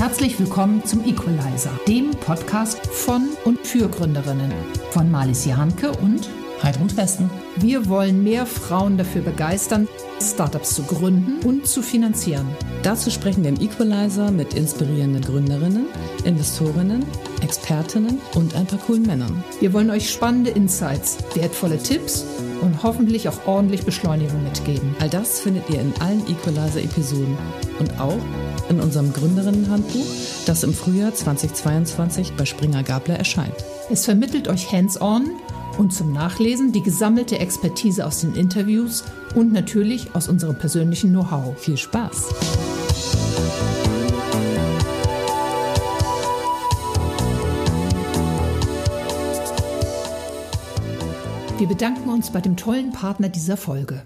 Herzlich willkommen zum Equalizer, dem Podcast von und für Gründerinnen von Marlies Jahnke und Heidrun Westen. Wir wollen mehr Frauen dafür begeistern, Startups zu gründen und zu finanzieren. Dazu sprechen wir im Equalizer mit inspirierenden Gründerinnen, Investorinnen, Expertinnen und ein paar coolen Männern. Wir wollen euch spannende Insights, wertvolle Tipps und hoffentlich auch ordentlich Beschleunigung mitgeben. All das findet ihr in allen Equalizer-Episoden und auch in unserem Gründerinnenhandbuch, das im Frühjahr 2022 bei Springer Gabler erscheint. Es vermittelt euch hands-on und zum Nachlesen die gesammelte Expertise aus den Interviews und natürlich aus unserem persönlichen Know-how. Viel Spaß! Wir bedanken uns bei dem tollen Partner dieser Folge.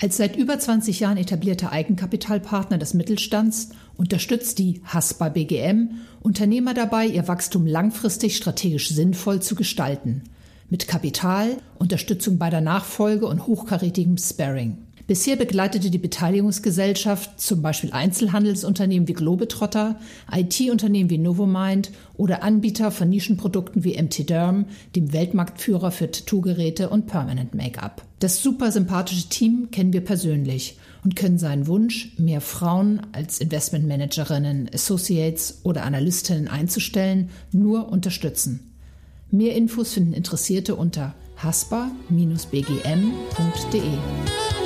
Als seit über 20 Jahren etablierter Eigenkapitalpartner des Mittelstands unterstützt die Haspa BGM Unternehmer dabei, ihr Wachstum langfristig strategisch sinnvoll zu gestalten. Mit Kapital, Unterstützung bei der Nachfolge und hochkarätigem Sparring. Bisher begleitete die Beteiligungsgesellschaft zum Beispiel Einzelhandelsunternehmen wie Globetrotter, IT-Unternehmen wie Novomind oder Anbieter von Nischenprodukten wie MT Derm, dem Weltmarktführer für Tattoo-Geräte und Permanent Make-up. Das super sympathische Team kennen wir persönlich und können seinen Wunsch, mehr Frauen als Investmentmanagerinnen, Associates oder Analystinnen einzustellen, nur unterstützen. Mehr Infos finden Interessierte unter haspa-bgm.de.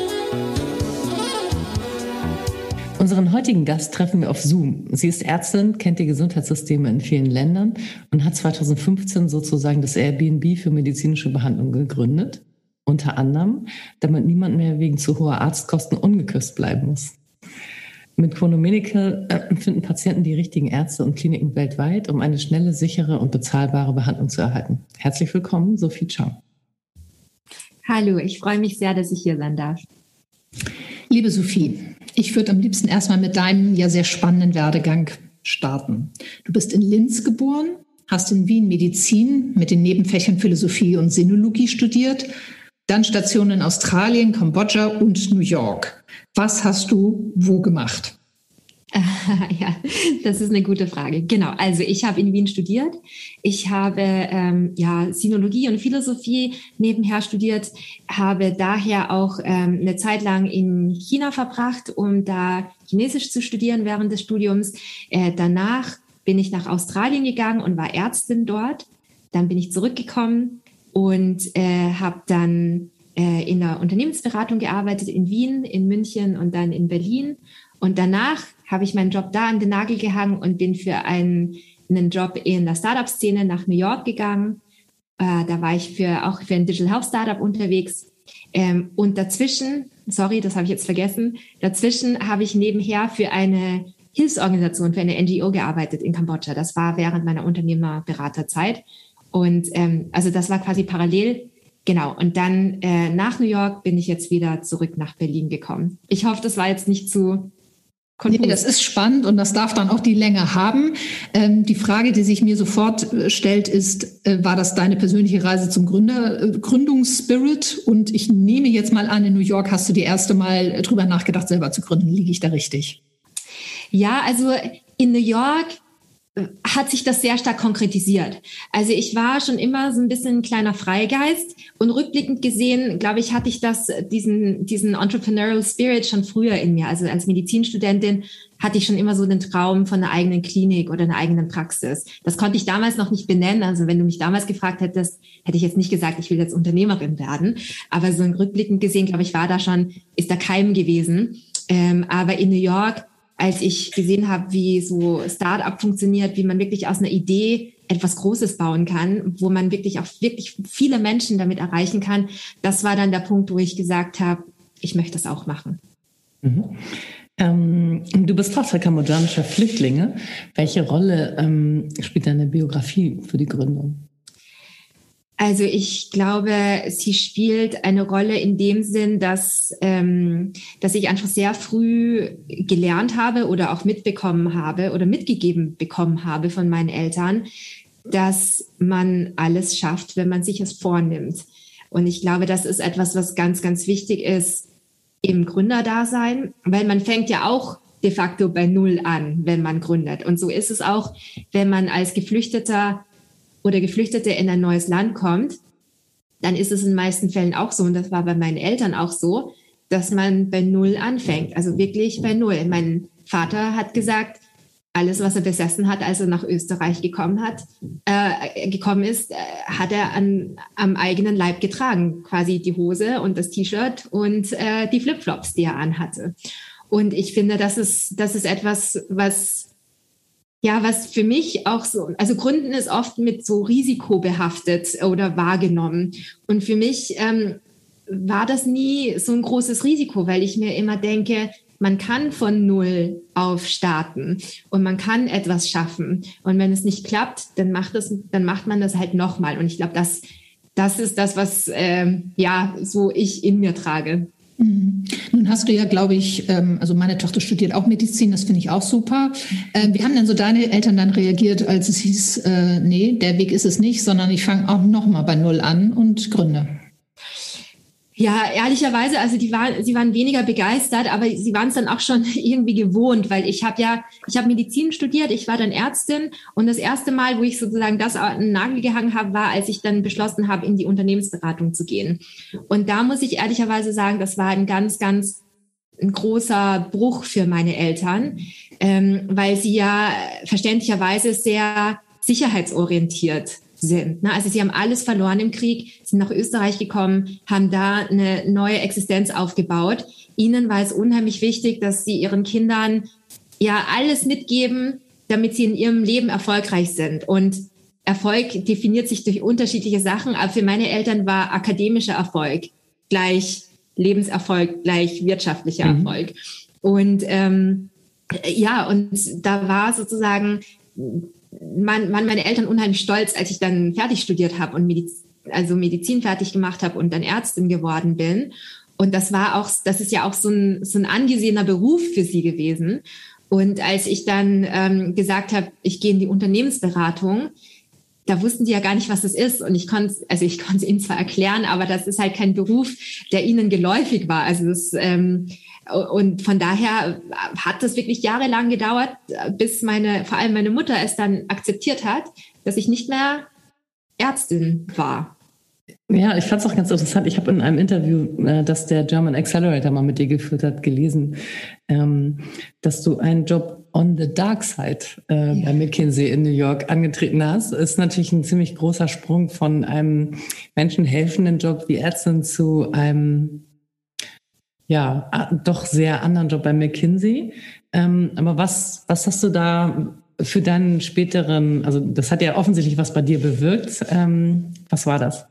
Unseren heutigen Gast treffen wir auf Zoom. Sie ist Ärztin, kennt die Gesundheitssysteme in vielen Ländern und hat 2015 sozusagen das Airbnb für medizinische Behandlung gegründet. Unter anderem, damit niemand mehr wegen zu hoher Arztkosten ungeküsst bleiben muss. Mit Chronomedical äh, finden Patienten die richtigen Ärzte und Kliniken weltweit, um eine schnelle, sichere und bezahlbare Behandlung zu erhalten. Herzlich willkommen, Sophie Chang. Hallo, ich freue mich sehr, dass ich hier sein darf. Liebe Sophie, ich würde am liebsten erstmal mit deinem ja sehr spannenden Werdegang starten. Du bist in Linz geboren, hast in Wien Medizin mit den Nebenfächern Philosophie und Sinologie studiert, dann Stationen in Australien, Kambodscha und New York. Was hast du wo gemacht? ja, das ist eine gute Frage. Genau, also ich habe in Wien studiert. Ich habe ähm, ja Sinologie und Philosophie nebenher studiert, habe daher auch ähm, eine Zeit lang in China verbracht, um da Chinesisch zu studieren während des Studiums. Äh, danach bin ich nach Australien gegangen und war Ärztin dort. Dann bin ich zurückgekommen und äh, habe dann äh, in der Unternehmensberatung gearbeitet in Wien, in München und dann in Berlin. Und danach habe ich meinen Job da an den Nagel gehangen und bin für einen, einen Job in der Startup-Szene nach New York gegangen. Äh, da war ich für, auch für ein Digital Health Startup unterwegs. Ähm, und dazwischen, sorry, das habe ich jetzt vergessen, dazwischen habe ich nebenher für eine Hilfsorganisation, für eine NGO gearbeitet in Kambodscha. Das war während meiner Unternehmerberaterzeit. Und ähm, also das war quasi parallel. Genau. Und dann äh, nach New York bin ich jetzt wieder zurück nach Berlin gekommen. Ich hoffe, das war jetzt nicht zu Nee, das ist spannend und das darf dann auch die Länge haben. Ähm, die Frage, die sich mir sofort äh, stellt, ist, äh, war das deine persönliche Reise zum Gründer, äh, Gründungsspirit? Und ich nehme jetzt mal an, in New York hast du die erste Mal drüber nachgedacht, selber zu gründen. Liege ich da richtig? Ja, also in New York hat sich das sehr stark konkretisiert. Also ich war schon immer so ein bisschen ein kleiner Freigeist und rückblickend gesehen, glaube ich, hatte ich das, diesen, diesen Entrepreneurial Spirit schon früher in mir. Also als Medizinstudentin hatte ich schon immer so den Traum von einer eigenen Klinik oder einer eigenen Praxis. Das konnte ich damals noch nicht benennen. Also wenn du mich damals gefragt hättest, hätte ich jetzt nicht gesagt, ich will jetzt Unternehmerin werden. Aber so rückblickend gesehen, glaube ich, war da schon, ist da Keim gewesen. Ähm, aber in New York als ich gesehen habe, wie so Startup funktioniert, wie man wirklich aus einer Idee etwas Großes bauen kann, wo man wirklich auch wirklich viele Menschen damit erreichen kann. Das war dann der Punkt, wo ich gesagt habe, ich möchte das auch machen. Mhm. Ähm, du bist Tochter kambodschanischer Flüchtlinge. Welche Rolle ähm, spielt deine Biografie für die Gründung? Also ich glaube, sie spielt eine Rolle in dem Sinn, dass, ähm, dass ich einfach sehr früh gelernt habe oder auch mitbekommen habe oder mitgegeben bekommen habe von meinen Eltern, dass man alles schafft, wenn man sich es vornimmt. Und ich glaube, das ist etwas, was ganz, ganz wichtig ist im Gründerdasein, weil man fängt ja auch de facto bei Null an, wenn man gründet. Und so ist es auch, wenn man als Geflüchteter oder Geflüchtete in ein neues Land kommt, dann ist es in den meisten Fällen auch so, und das war bei meinen Eltern auch so, dass man bei Null anfängt, also wirklich bei Null. Mein Vater hat gesagt, alles, was er besessen hat, als er nach Österreich gekommen hat, äh, gekommen ist, äh, hat er an, am eigenen Leib getragen, quasi die Hose und das T-Shirt und äh, die Flipflops, die er anhatte. Und ich finde, das ist, das ist etwas, was ja, was für mich auch so, also Gründen ist oft mit so Risiko behaftet oder wahrgenommen. Und für mich ähm, war das nie so ein großes Risiko, weil ich mir immer denke, man kann von Null auf starten und man kann etwas schaffen. Und wenn es nicht klappt, dann macht, es, dann macht man das halt nochmal. Und ich glaube, das, das ist das, was äh, ja so ich in mir trage. Mhm. Nun hast du ja, glaube ich, ähm, also meine Tochter studiert auch Medizin, das finde ich auch super. Ähm, wie haben denn so deine Eltern dann reagiert, als es hieß, äh, nee, der Weg ist es nicht, sondern ich fange auch nochmal bei Null an und gründe? Ja, ehrlicherweise, also die waren, sie waren weniger begeistert, aber sie waren es dann auch schon irgendwie gewohnt, weil ich habe ja, ich habe Medizin studiert, ich war dann Ärztin und das erste Mal, wo ich sozusagen das an den Nagel gehangen habe, war, als ich dann beschlossen habe, in die Unternehmensberatung zu gehen. Und da muss ich ehrlicherweise sagen, das war ein ganz, ganz ein großer Bruch für meine Eltern, ähm, weil sie ja verständlicherweise sehr sicherheitsorientiert sind. Ne? Also sie haben alles verloren im Krieg, sind nach Österreich gekommen, haben da eine neue Existenz aufgebaut. Ihnen war es unheimlich wichtig, dass sie ihren Kindern ja alles mitgeben, damit sie in ihrem Leben erfolgreich sind. Und Erfolg definiert sich durch unterschiedliche Sachen, aber für meine Eltern war akademischer Erfolg gleich Lebenserfolg, gleich wirtschaftlicher mhm. Erfolg. Und ähm, ja, und da war sozusagen waren meine Eltern unheimlich stolz, als ich dann fertig studiert habe und Mediz also Medizin fertig gemacht habe und dann Ärztin geworden bin. Und das war auch, das ist ja auch so ein, so ein angesehener Beruf für sie gewesen. Und als ich dann ähm, gesagt habe, ich gehe in die Unternehmensberatung, da wussten die ja gar nicht, was das ist. Und ich konnte, also ich konnte es ihnen zwar erklären, aber das ist halt kein Beruf, der ihnen geläufig war. Also das, ähm, und von daher hat das wirklich jahrelang gedauert, bis meine, vor allem meine Mutter es dann akzeptiert hat, dass ich nicht mehr Ärztin war. Ja, ich fand es auch ganz interessant. Ich habe in einem Interview, äh, das der German Accelerator mal mit dir geführt hat, gelesen, ähm, dass du einen Job on the dark side äh, ja. bei McKinsey in New York angetreten hast. Ist natürlich ein ziemlich großer Sprung von einem menschenhelfenden Job wie Ärztin zu einem ja, doch sehr anderen Job bei McKinsey. Ähm, aber was, was hast du da für deinen späteren, also das hat ja offensichtlich was bei dir bewirkt. Ähm, was war das?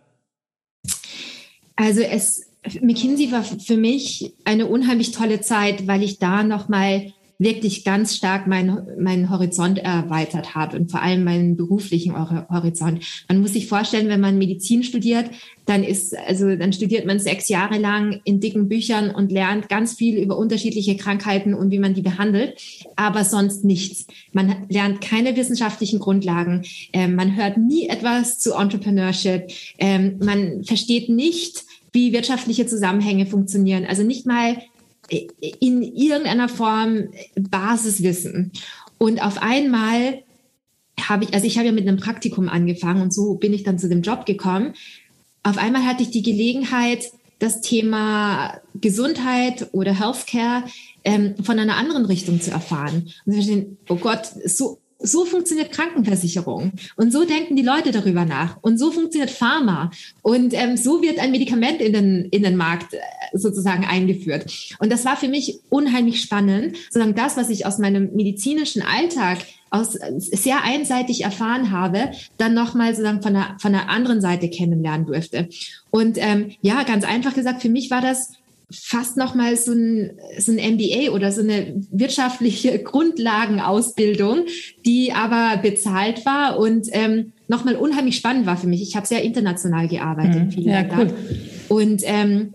Also es, McKinsey war für mich eine unheimlich tolle Zeit, weil ich da nochmal wirklich ganz stark meinen mein Horizont erweitert habe und vor allem meinen beruflichen Horizont. Man muss sich vorstellen, wenn man Medizin studiert, dann ist, also dann studiert man sechs Jahre lang in dicken Büchern und lernt ganz viel über unterschiedliche Krankheiten und wie man die behandelt, aber sonst nichts. Man lernt keine wissenschaftlichen Grundlagen, ähm, man hört nie etwas zu Entrepreneurship, ähm, man versteht nicht, wie wirtschaftliche Zusammenhänge funktionieren. Also nicht mal in irgendeiner Form Basiswissen. Und auf einmal habe ich, also ich habe ja mit einem Praktikum angefangen und so bin ich dann zu dem Job gekommen. Auf einmal hatte ich die Gelegenheit, das Thema Gesundheit oder Healthcare ähm, von einer anderen Richtung zu erfahren. Und zu verstehen, oh Gott, so so funktioniert Krankenversicherung und so denken die Leute darüber nach und so funktioniert Pharma und ähm, so wird ein Medikament in den, in den Markt äh, sozusagen eingeführt. Und das war für mich unheimlich spannend, sozusagen das, was ich aus meinem medizinischen Alltag aus, äh, sehr einseitig erfahren habe, dann nochmal sozusagen von der, von der anderen Seite kennenlernen durfte. Und ähm, ja, ganz einfach gesagt, für mich war das fast nochmal so ein, so ein MBA oder so eine wirtschaftliche Grundlagenausbildung, die aber bezahlt war und ähm, nochmal unheimlich spannend war für mich. Ich habe sehr international gearbeitet. Mhm. Ja, cool. Und ähm,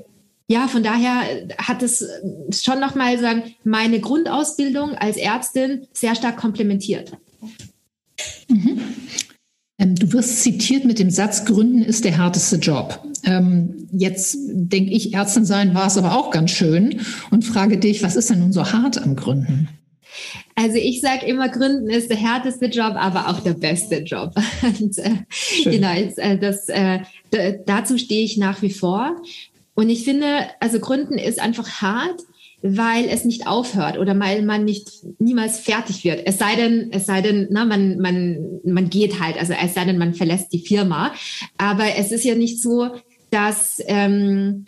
ja, von daher hat es schon nochmal sagen, meine Grundausbildung als Ärztin sehr stark komplementiert. Mhm. Ähm, du wirst zitiert mit dem Satz, Gründen ist der härteste Job. Ähm, jetzt denke ich, Ärztin sein war es aber auch ganz schön und frage dich, was ist denn nun so hart am Gründen? Also ich sage immer, Gründen ist der härteste Job, aber auch der beste Job. Und, äh, genau, äh, das, äh, dazu stehe ich nach wie vor. Und ich finde, also Gründen ist einfach hart, weil es nicht aufhört oder weil man nicht niemals fertig wird. Es sei denn, es sei denn, na, man, man, man geht halt, also es sei denn, man verlässt die Firma. Aber es ist ja nicht so, dass ähm,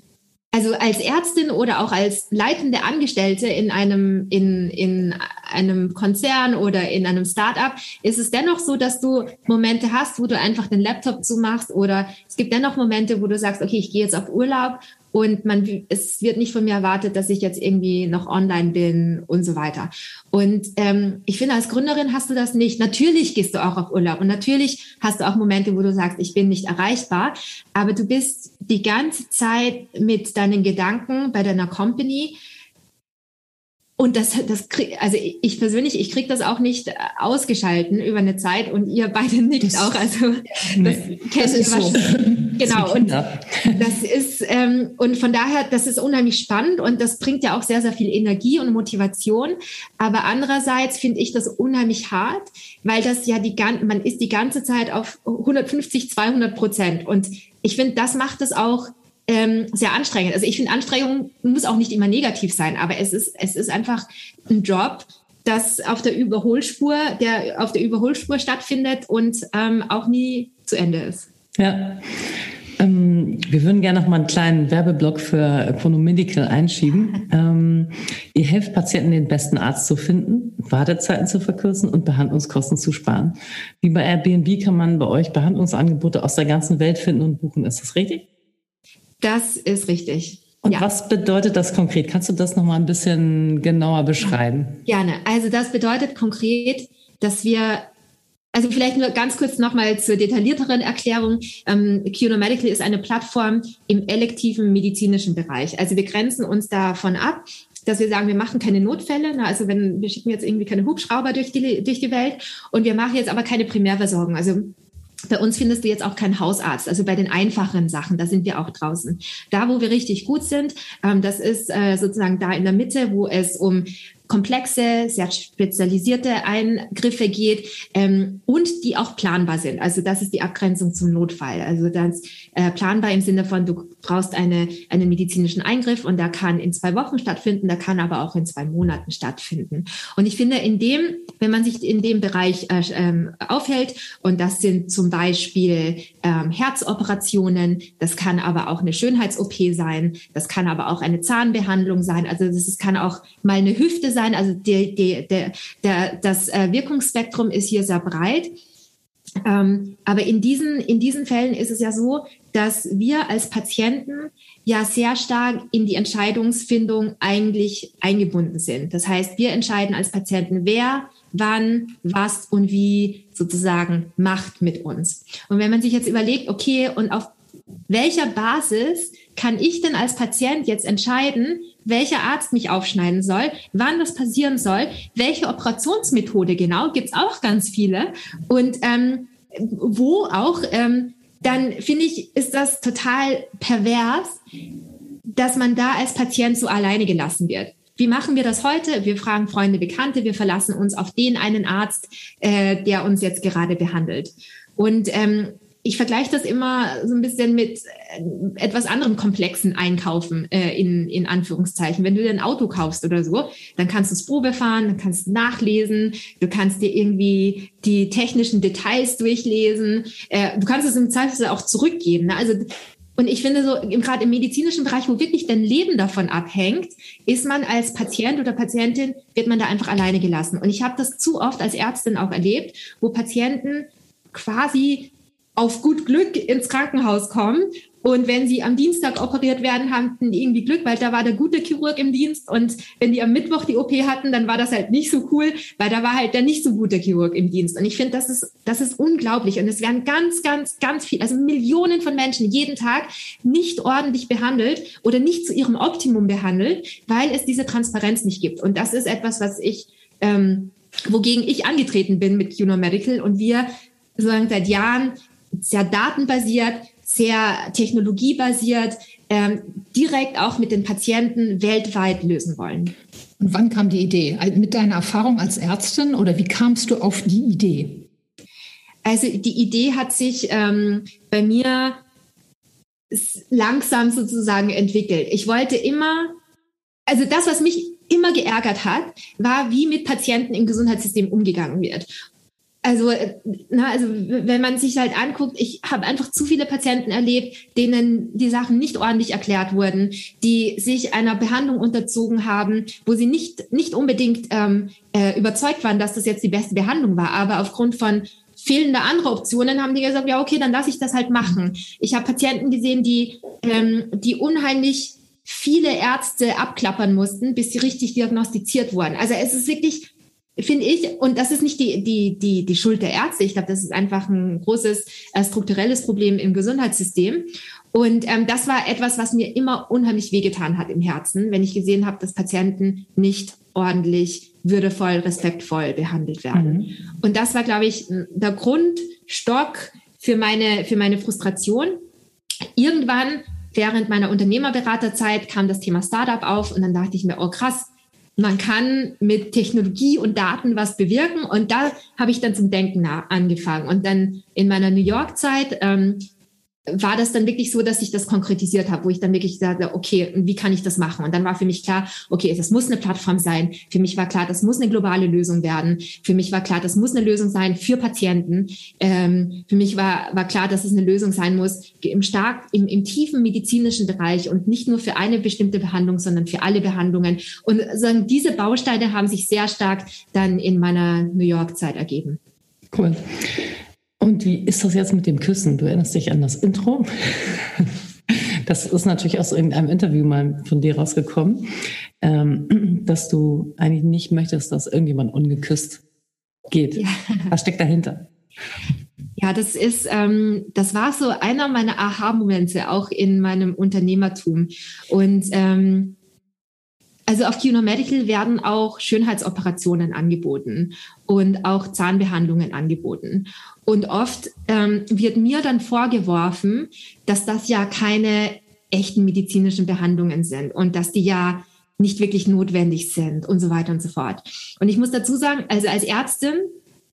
also als Ärztin oder auch als leitende Angestellte in einem, in, in einem Konzern oder in einem Startup ist es dennoch so, dass du Momente hast, wo du einfach den Laptop zumachst oder es gibt dennoch Momente, wo du sagst, okay, ich gehe jetzt auf Urlaub und man, es wird nicht von mir erwartet, dass ich jetzt irgendwie noch online bin und so weiter. Und ähm, ich finde, als Gründerin hast du das nicht. Natürlich gehst du auch auf Urlaub und natürlich hast du auch Momente, wo du sagst, ich bin nicht erreichbar, aber du bist die ganze Zeit mit deinen Gedanken bei deiner Company und das, das krieg, also ich persönlich, ich kriege das auch nicht ausgeschalten über eine Zeit und ihr beide nickt das, auch. Also das nee, kennt das ist so. Genau. Und das ist ähm, und von daher, das ist unheimlich spannend und das bringt ja auch sehr, sehr viel Energie und Motivation. Aber andererseits finde ich das unheimlich hart, weil das ja die ganze, man ist die ganze Zeit auf 150, 200 Prozent und ich finde, das macht es auch ähm, sehr anstrengend. Also ich finde, Anstrengung muss auch nicht immer negativ sein, aber es ist, es ist einfach ein Job, das auf der Überholspur, der auf der Überholspur stattfindet und ähm, auch nie zu Ende ist. Ja. Ähm, wir würden gerne noch mal einen kleinen Werbeblock für Chronomedical einschieben. Ähm, ihr helft Patienten, den besten Arzt zu finden, Wartezeiten zu verkürzen und Behandlungskosten zu sparen. Wie bei Airbnb kann man bei euch Behandlungsangebote aus der ganzen Welt finden und buchen. Ist das richtig? Das ist richtig. Und ja. was bedeutet das konkret? Kannst du das noch mal ein bisschen genauer beschreiben? Gerne. Also das bedeutet konkret, dass wir also vielleicht nur ganz kurz nochmal zur detaillierteren Erklärung. Ähm, QNO Medical ist eine Plattform im elektiven medizinischen Bereich. Also wir grenzen uns davon ab, dass wir sagen, wir machen keine Notfälle. Na, also wenn wir schicken jetzt irgendwie keine Hubschrauber durch die, durch die Welt und wir machen jetzt aber keine Primärversorgung. Also bei uns findest du jetzt auch keinen Hausarzt, also bei den einfacheren Sachen, da sind wir auch draußen. Da, wo wir richtig gut sind, ähm, das ist äh, sozusagen da in der Mitte, wo es um komplexe, sehr spezialisierte Eingriffe geht ähm, und die auch planbar sind. Also das ist die Abgrenzung zum Notfall. Also das äh, planbar im Sinne von, du brauchst eine, einen medizinischen Eingriff und der kann in zwei Wochen stattfinden, der kann aber auch in zwei Monaten stattfinden. Und ich finde, in dem, wenn man sich in dem Bereich äh, ähm, aufhält, und das sind zum Beispiel ähm, Herzoperationen, das kann aber auch eine Schönheits-OP sein, das kann aber auch eine Zahnbehandlung sein, also das kann auch mal eine Hüfte sein, sein. Also die, die, der, der, das äh, Wirkungsspektrum ist hier sehr breit. Ähm, aber in diesen, in diesen Fällen ist es ja so, dass wir als Patienten ja sehr stark in die Entscheidungsfindung eigentlich eingebunden sind. Das heißt, wir entscheiden als Patienten, wer, wann, was und wie sozusagen macht mit uns. Und wenn man sich jetzt überlegt, okay, und auf welcher Basis kann ich denn als Patient jetzt entscheiden, welcher Arzt mich aufschneiden soll, wann das passieren soll, welche Operationsmethode genau, gibt's auch ganz viele. Und ähm, wo auch, ähm, dann finde ich, ist das total pervers, dass man da als Patient so alleine gelassen wird. Wie machen wir das heute? Wir fragen Freunde, Bekannte, wir verlassen uns auf den einen Arzt, äh, der uns jetzt gerade behandelt. Und ähm, ich vergleiche das immer so ein bisschen mit äh, etwas anderem komplexen Einkaufen äh, in, in Anführungszeichen. Wenn du dir ein Auto kaufst oder so, dann kannst du es Probe fahren, dann kannst du nachlesen, du kannst dir irgendwie die technischen Details durchlesen, äh, du kannst es im Zweifel auch zurückgeben. Ne? Also und ich finde so, gerade im medizinischen Bereich, wo wirklich dein Leben davon abhängt, ist man als Patient oder Patientin, wird man da einfach alleine gelassen. Und ich habe das zu oft als Ärztin auch erlebt, wo Patienten quasi auf gut Glück ins Krankenhaus kommen. Und wenn sie am Dienstag operiert werden, haben die irgendwie Glück, weil da war der gute Chirurg im Dienst. Und wenn die am Mittwoch die OP hatten, dann war das halt nicht so cool, weil da war halt der nicht so gute Chirurg im Dienst. Und ich finde, das ist, das ist unglaublich. Und es werden ganz, ganz, ganz viel, also Millionen von Menschen jeden Tag nicht ordentlich behandelt oder nicht zu ihrem Optimum behandelt, weil es diese Transparenz nicht gibt. Und das ist etwas, was ich, ähm, wogegen ich angetreten bin mit Juno Medical und wir sozusagen seit Jahren sehr datenbasiert, sehr technologiebasiert, ähm, direkt auch mit den Patienten weltweit lösen wollen. Und wann kam die Idee? Mit deiner Erfahrung als Ärztin oder wie kamst du auf die Idee? Also die Idee hat sich ähm, bei mir langsam sozusagen entwickelt. Ich wollte immer, also das, was mich immer geärgert hat, war, wie mit Patienten im Gesundheitssystem umgegangen wird. Also, äh, na, also wenn man sich halt anguckt, ich habe einfach zu viele Patienten erlebt, denen die Sachen nicht ordentlich erklärt wurden, die sich einer Behandlung unterzogen haben, wo sie nicht nicht unbedingt ähm, äh, überzeugt waren, dass das jetzt die beste Behandlung war, aber aufgrund von fehlender andere Optionen haben die gesagt, ja okay, dann lasse ich das halt machen. Ich habe Patienten gesehen, die ähm, die unheimlich viele Ärzte abklappern mussten, bis sie richtig diagnostiziert wurden. Also es ist wirklich finde ich, und das ist nicht die, die, die, die Schuld der Ärzte, ich glaube, das ist einfach ein großes äh, strukturelles Problem im Gesundheitssystem. Und ähm, das war etwas, was mir immer unheimlich wehgetan hat im Herzen, wenn ich gesehen habe, dass Patienten nicht ordentlich, würdevoll, respektvoll behandelt werden. Mhm. Und das war, glaube ich, der Grundstock für meine, für meine Frustration. Irgendwann während meiner Unternehmerberaterzeit kam das Thema Startup auf und dann dachte ich mir, oh krass, man kann mit Technologie und Daten was bewirken. Und da habe ich dann zum Denken angefangen. Und dann in meiner New York-Zeit ähm, war das dann wirklich so, dass ich das konkretisiert habe, wo ich dann wirklich sagte, okay, wie kann ich das machen? Und dann war für mich klar, okay, das muss eine Plattform sein. Für mich war klar, das muss eine globale Lösung werden. Für mich war klar, das muss eine Lösung sein für Patienten. Ähm, für mich war, war klar, dass es eine Lösung sein muss im stark, im, im tiefen medizinischen Bereich und nicht nur für eine bestimmte Behandlung, sondern für alle Behandlungen. Und sagen, diese Bausteine haben sich sehr stark dann in meiner New York Zeit ergeben. Cool. Und wie ist das jetzt mit dem Küssen? Du erinnerst dich an das Intro? Das ist natürlich aus irgendeinem Interview mal von dir rausgekommen, ähm, dass du eigentlich nicht möchtest, dass irgendjemand ungeküsst geht. Ja. Was steckt dahinter? Ja, das ist, ähm, das war so einer meiner Aha-Momente auch in meinem Unternehmertum. Und ähm, also auf QNO Medical werden auch Schönheitsoperationen angeboten und auch Zahnbehandlungen angeboten. Und oft ähm, wird mir dann vorgeworfen, dass das ja keine echten medizinischen Behandlungen sind und dass die ja nicht wirklich notwendig sind und so weiter und so fort. Und ich muss dazu sagen, also als Ärztin,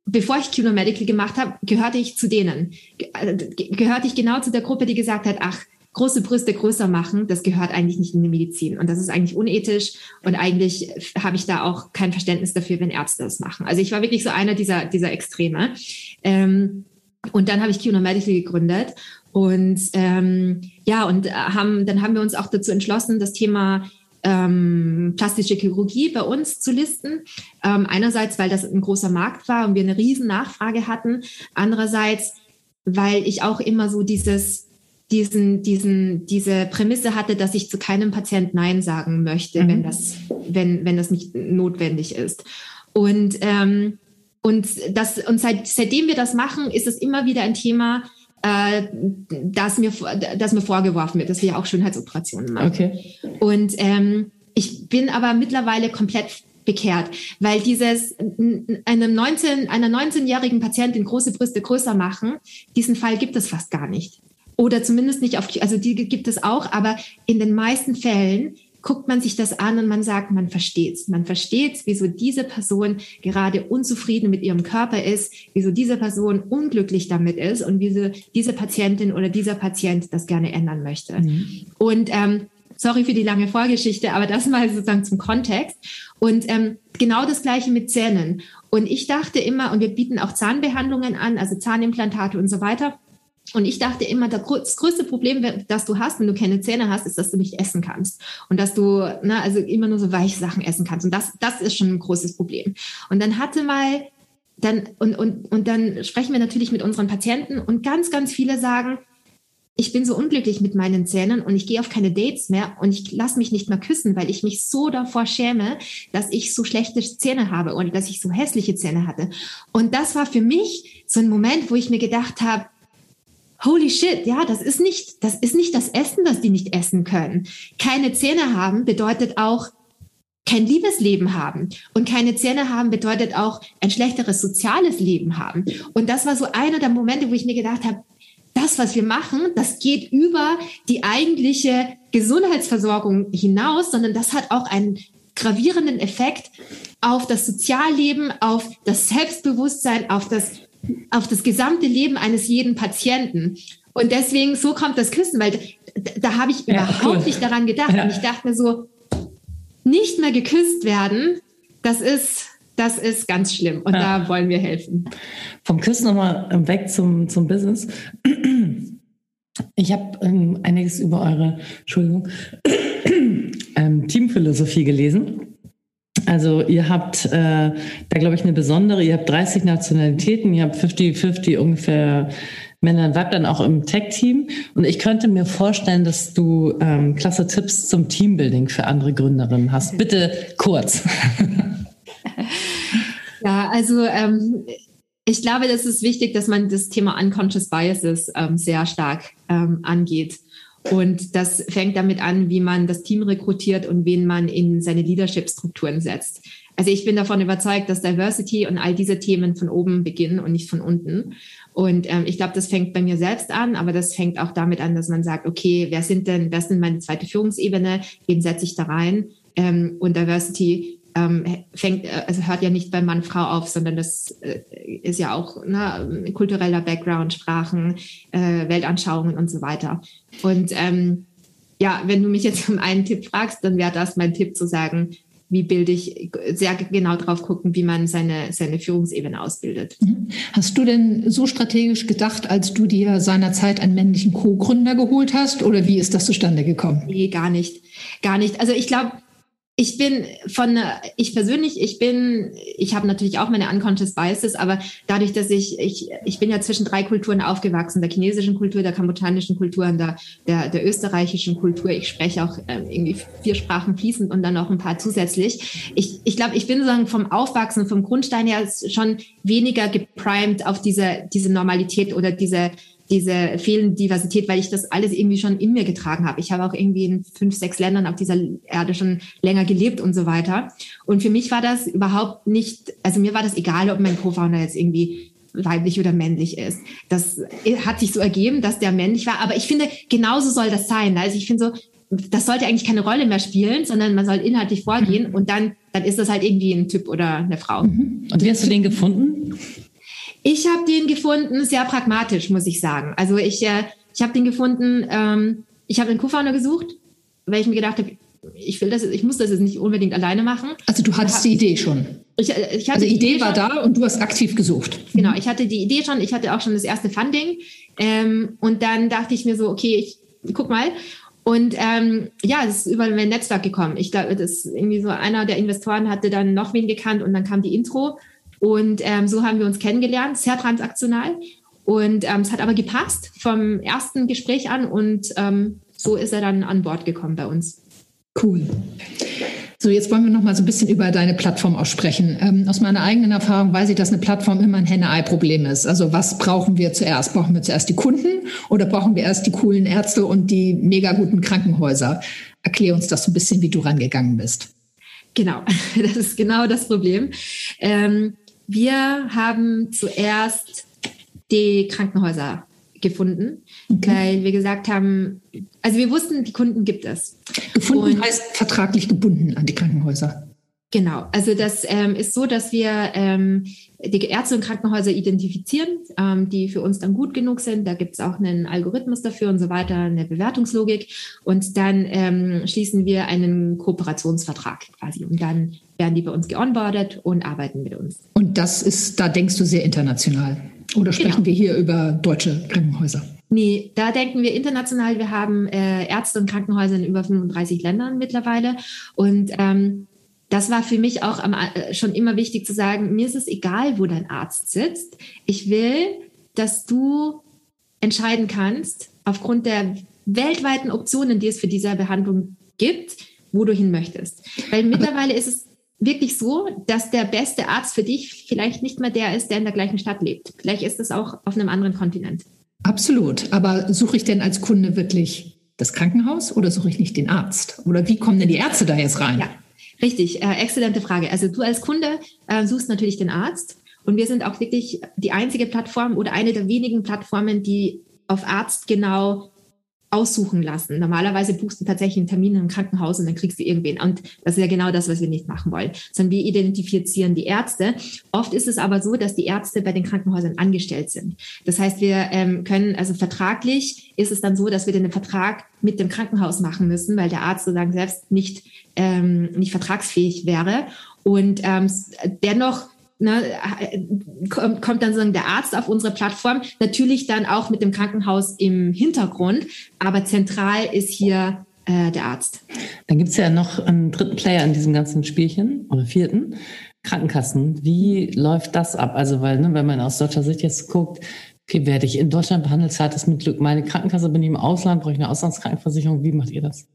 bevor ich QNO Medical gemacht habe, gehörte ich zu denen. Äh, gehörte ich genau zu der Gruppe, die gesagt hat, ach, große Brüste größer machen, das gehört eigentlich nicht in die Medizin. Und das ist eigentlich unethisch. Und eigentlich habe ich da auch kein Verständnis dafür, wenn Ärzte das machen. Also ich war wirklich so einer dieser, dieser Extreme. Ähm, und dann habe ich QNO Medical gegründet. Und ähm, ja, und haben, dann haben wir uns auch dazu entschlossen, das Thema ähm, plastische Chirurgie bei uns zu listen. Ähm, einerseits, weil das ein großer Markt war und wir eine riesen Nachfrage hatten. Andererseits, weil ich auch immer so dieses diesen, diesen, diese Prämisse hatte, dass ich zu keinem Patient Nein sagen möchte, mhm. wenn das, wenn, wenn das nicht notwendig ist. Und, ähm, und das, und seit, seitdem wir das machen, ist es immer wieder ein Thema, äh, das mir, das mir vorgeworfen wird, dass wir ja auch Schönheitsoperationen machen. Okay. Und ähm, ich bin aber mittlerweile komplett bekehrt, weil dieses einem 19, einer 19-jährigen Patientin große Brüste größer machen, diesen Fall gibt es fast gar nicht oder zumindest nicht auf, also die gibt es auch, aber in den meisten Fällen guckt man sich das an und man sagt, man versteht's. Man versteht's, wieso diese Person gerade unzufrieden mit ihrem Körper ist, wieso diese Person unglücklich damit ist und wieso diese Patientin oder dieser Patient das gerne ändern möchte. Mhm. Und ähm, sorry für die lange Vorgeschichte, aber das mal sozusagen zum Kontext. Und ähm, genau das gleiche mit Zähnen. Und ich dachte immer, und wir bieten auch Zahnbehandlungen an, also Zahnimplantate und so weiter. Und ich dachte immer, das größte Problem, das du hast, wenn du keine Zähne hast, ist, dass du nicht essen kannst. Und dass du, ne, also immer nur so weiche Sachen essen kannst. Und das, das ist schon ein großes Problem. Und dann hatte mal, dann, und, und, und dann sprechen wir natürlich mit unseren Patienten und ganz, ganz viele sagen, ich bin so unglücklich mit meinen Zähnen und ich gehe auf keine Dates mehr und ich lasse mich nicht mehr küssen, weil ich mich so davor schäme, dass ich so schlechte Zähne habe und dass ich so hässliche Zähne hatte. Und das war für mich so ein Moment, wo ich mir gedacht habe, holy shit, ja, das ist nicht, das ist nicht das Essen, das die nicht essen können. Keine Zähne haben bedeutet auch kein Liebesleben haben. Und keine Zähne haben bedeutet auch ein schlechteres soziales Leben haben. Und das war so einer der Momente, wo ich mir gedacht habe, das, was wir machen, das geht über die eigentliche Gesundheitsversorgung hinaus, sondern das hat auch einen gravierenden Effekt auf das Sozialleben, auf das Selbstbewusstsein, auf das, auf das gesamte Leben eines jeden Patienten. Und deswegen, so kommt das Küssen, weil da, da habe ich ja, überhaupt cool. nicht daran gedacht. Ja. Und ich dachte mir so, nicht mehr geküsst werden, das ist, das ist ganz schlimm. Und ja. da wollen wir helfen. Vom Küssen nochmal weg zum, zum Business. Ich habe ähm, einiges über eure, Entschuldigung, ähm, Teamphilosophie gelesen. Also ihr habt äh, da, glaube ich, eine besondere, ihr habt 30 Nationalitäten, ihr habt 50-50 ungefähr Männer und Weib dann auch im Tech-Team. Und ich könnte mir vorstellen, dass du ähm, klasse Tipps zum Teambuilding für andere Gründerinnen hast. Bitte kurz. Ja, also ähm, ich glaube, das ist wichtig, dass man das Thema Unconscious Biases ähm, sehr stark ähm, angeht. Und das fängt damit an, wie man das Team rekrutiert und wen man in seine Leadership-Strukturen setzt. Also ich bin davon überzeugt, dass Diversity und all diese Themen von oben beginnen und nicht von unten. Und ähm, ich glaube, das fängt bei mir selbst an, aber das fängt auch damit an, dass man sagt, okay, wer sind denn, wer denn meine zweite Führungsebene? Wen setze ich da rein? Ähm, und Diversity ähm, fängt, äh, also hört ja nicht bei Mann, Frau auf, sondern das äh, ist ja auch ne, kultureller Background, Sprachen, äh, Weltanschauungen und so weiter. Und ähm, ja, wenn du mich jetzt um einen Tipp fragst, dann wäre das mein Tipp zu sagen, wie bilde ich, sehr genau drauf gucken, wie man seine, seine Führungsebene ausbildet. Mhm. Hast du denn so strategisch gedacht, als du dir seinerzeit einen männlichen Co-Gründer geholt hast oder wie ist das zustande gekommen? Nee, gar nicht. Gar nicht. Also ich glaube, ich bin von, ich persönlich, ich bin, ich habe natürlich auch meine unconscious biases, aber dadurch, dass ich, ich, ich bin ja zwischen drei Kulturen aufgewachsen, der chinesischen Kultur, der kambodschanischen Kultur und der, der, der österreichischen Kultur. Ich spreche auch ähm, irgendwie vier Sprachen fließend und dann noch ein paar zusätzlich. Ich, ich glaube, ich bin sozusagen vom Aufwachsen, vom Grundstein her schon weniger geprimed auf diese, diese Normalität oder diese, diese fehlende Diversität, weil ich das alles irgendwie schon in mir getragen habe. Ich habe auch irgendwie in fünf, sechs Ländern auf dieser Erde schon länger gelebt und so weiter. Und für mich war das überhaupt nicht, also mir war das egal, ob mein Co-Founder jetzt irgendwie weiblich oder männlich ist. Das hat sich so ergeben, dass der männlich war. Aber ich finde, genauso soll das sein. Also ich finde so, das sollte eigentlich keine Rolle mehr spielen, sondern man soll inhaltlich vorgehen und dann, dann ist das halt irgendwie ein Typ oder eine Frau. Mhm. Und wie hast du den gefunden? Ich habe den gefunden, sehr pragmatisch, muss ich sagen. Also ich, äh, ich habe den gefunden, ähm, ich habe einen Co-Founder gesucht, weil ich mir gedacht habe, ich will das, ich muss das jetzt nicht unbedingt alleine machen. Also du hattest die Idee schon. Ich, äh, ich hatte also die Idee, Idee war da und du hast aktiv gesucht. Genau, ich hatte die Idee schon, ich hatte auch schon das erste Funding. Ähm, und dann dachte ich mir so, okay, ich guck mal. Und ähm, ja, es ist über mein Netzwerk gekommen. Ich glaube, das irgendwie so einer der Investoren hatte dann noch wen gekannt und dann kam die Intro. Und ähm, so haben wir uns kennengelernt, sehr transaktional. Und ähm, es hat aber gepasst vom ersten Gespräch an und ähm, so ist er dann an Bord gekommen bei uns. Cool. So, jetzt wollen wir noch mal so ein bisschen über deine Plattform aussprechen. Ähm, aus meiner eigenen Erfahrung weiß ich, dass eine Plattform immer ein Henne-Ei-Problem ist. Also was brauchen wir zuerst? Brauchen wir zuerst die Kunden oder brauchen wir erst die coolen Ärzte und die mega guten Krankenhäuser? Erklär uns das so ein bisschen, wie du rangegangen bist. Genau, das ist genau das Problem. Ähm, wir haben zuerst die Krankenhäuser gefunden, okay. weil wir gesagt haben, also wir wussten, die Kunden gibt es. Gefunden und heißt vertraglich gebunden an die Krankenhäuser. Genau, also das ähm, ist so, dass wir ähm, die Ärzte und Krankenhäuser identifizieren, ähm, die für uns dann gut genug sind. Da gibt es auch einen Algorithmus dafür und so weiter, eine Bewertungslogik. Und dann ähm, schließen wir einen Kooperationsvertrag quasi. Und dann werden die bei uns geonboardet und arbeiten mit uns. Und das ist, da denkst du sehr international. Oder sprechen genau. wir hier über deutsche Krankenhäuser? Nee, da denken wir international. Wir haben äh, Ärzte und Krankenhäuser in über 35 Ländern mittlerweile. Und ähm, das war für mich auch am, äh, schon immer wichtig zu sagen, mir ist es egal, wo dein Arzt sitzt. Ich will, dass du entscheiden kannst, aufgrund der weltweiten Optionen, die es für diese Behandlung gibt, wo du hin möchtest. Weil mittlerweile ist es wirklich so, dass der beste Arzt für dich vielleicht nicht mehr der ist, der in der gleichen Stadt lebt. Vielleicht ist es auch auf einem anderen Kontinent. Absolut. Aber suche ich denn als Kunde wirklich das Krankenhaus oder suche ich nicht den Arzt? Oder wie kommen denn die Ärzte da jetzt rein? Ja, richtig. Äh, exzellente Frage. Also du als Kunde äh, suchst natürlich den Arzt. Und wir sind auch wirklich die einzige Plattform oder eine der wenigen Plattformen, die auf Arzt genau aussuchen lassen. Normalerweise buchst du tatsächlich einen Termin im Krankenhaus und dann kriegst du irgendwen. Und das ist ja genau das, was wir nicht machen wollen, sondern wir identifizieren die Ärzte. Oft ist es aber so, dass die Ärzte bei den Krankenhäusern angestellt sind. Das heißt, wir ähm, können, also vertraglich ist es dann so, dass wir den Vertrag mit dem Krankenhaus machen müssen, weil der Arzt sozusagen selbst nicht, ähm, nicht vertragsfähig wäre. Und ähm, dennoch ne, kommt, dann sozusagen der Arzt auf unsere Plattform, natürlich dann auch mit dem Krankenhaus im Hintergrund, aber zentral ist hier äh, der Arzt. Dann gibt es ja noch einen dritten Player in diesem ganzen Spielchen oder vierten. Krankenkassen. Wie läuft das ab? Also, weil, ne, wenn man aus deutscher Sicht jetzt guckt, okay, werde ich in Deutschland behandelt, zahlt das mit Glück meine Krankenkasse, bin ich im Ausland, brauche ich eine Auslandskrankenversicherung, wie macht ihr das?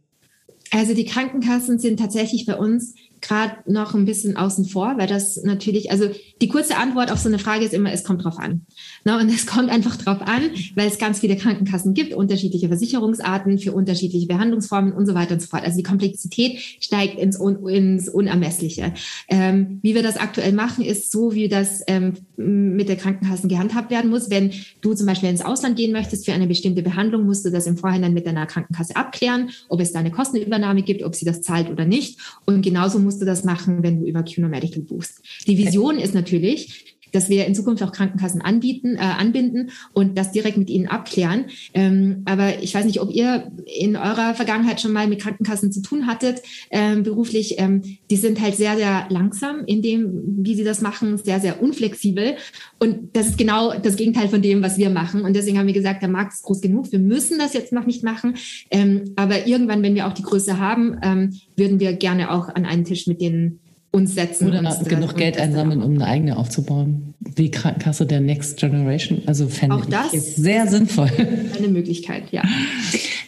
Also die Krankenkassen sind tatsächlich bei uns gerade noch ein bisschen außen vor, weil das natürlich, also die kurze Antwort auf so eine Frage ist immer, es kommt drauf an. Na, und es kommt einfach drauf an, weil es ganz viele Krankenkassen gibt, unterschiedliche Versicherungsarten für unterschiedliche Behandlungsformen und so weiter und so fort. Also die Komplexität steigt ins, Un ins Unermessliche. Ähm, wie wir das aktuell machen, ist so, wie das ähm, mit der Krankenkassen gehandhabt werden muss. Wenn du zum Beispiel ins Ausland gehen möchtest für eine bestimmte Behandlung, musst du das im Vorhinein mit deiner Krankenkasse abklären, ob es da eine Kostenübernahme gibt, ob sie das zahlt oder nicht. Und genauso musst du das machen, wenn du über QNO Medical buchst. Die Vision ist natürlich, dass wir in Zukunft auch Krankenkassen anbieten, äh, anbinden und das direkt mit ihnen abklären. Ähm, aber ich weiß nicht, ob ihr in eurer Vergangenheit schon mal mit Krankenkassen zu tun hattet, ähm, beruflich. Ähm, die sind halt sehr, sehr langsam in dem, wie sie das machen, sehr, sehr unflexibel. Und das ist genau das Gegenteil von dem, was wir machen. Und deswegen haben wir gesagt, der Markt ist groß genug. Wir müssen das jetzt noch nicht machen. Ähm, aber irgendwann, wenn wir auch die Größe haben, ähm, würden wir gerne auch an einen Tisch mit denen uns setzen. Oder uns, genug Geld einsammeln, um eine eigene aufzubauen. Wie Krankenkasse der Next Generation. Also fände Auch das ich sehr sinnvoll. Eine Möglichkeit, ja.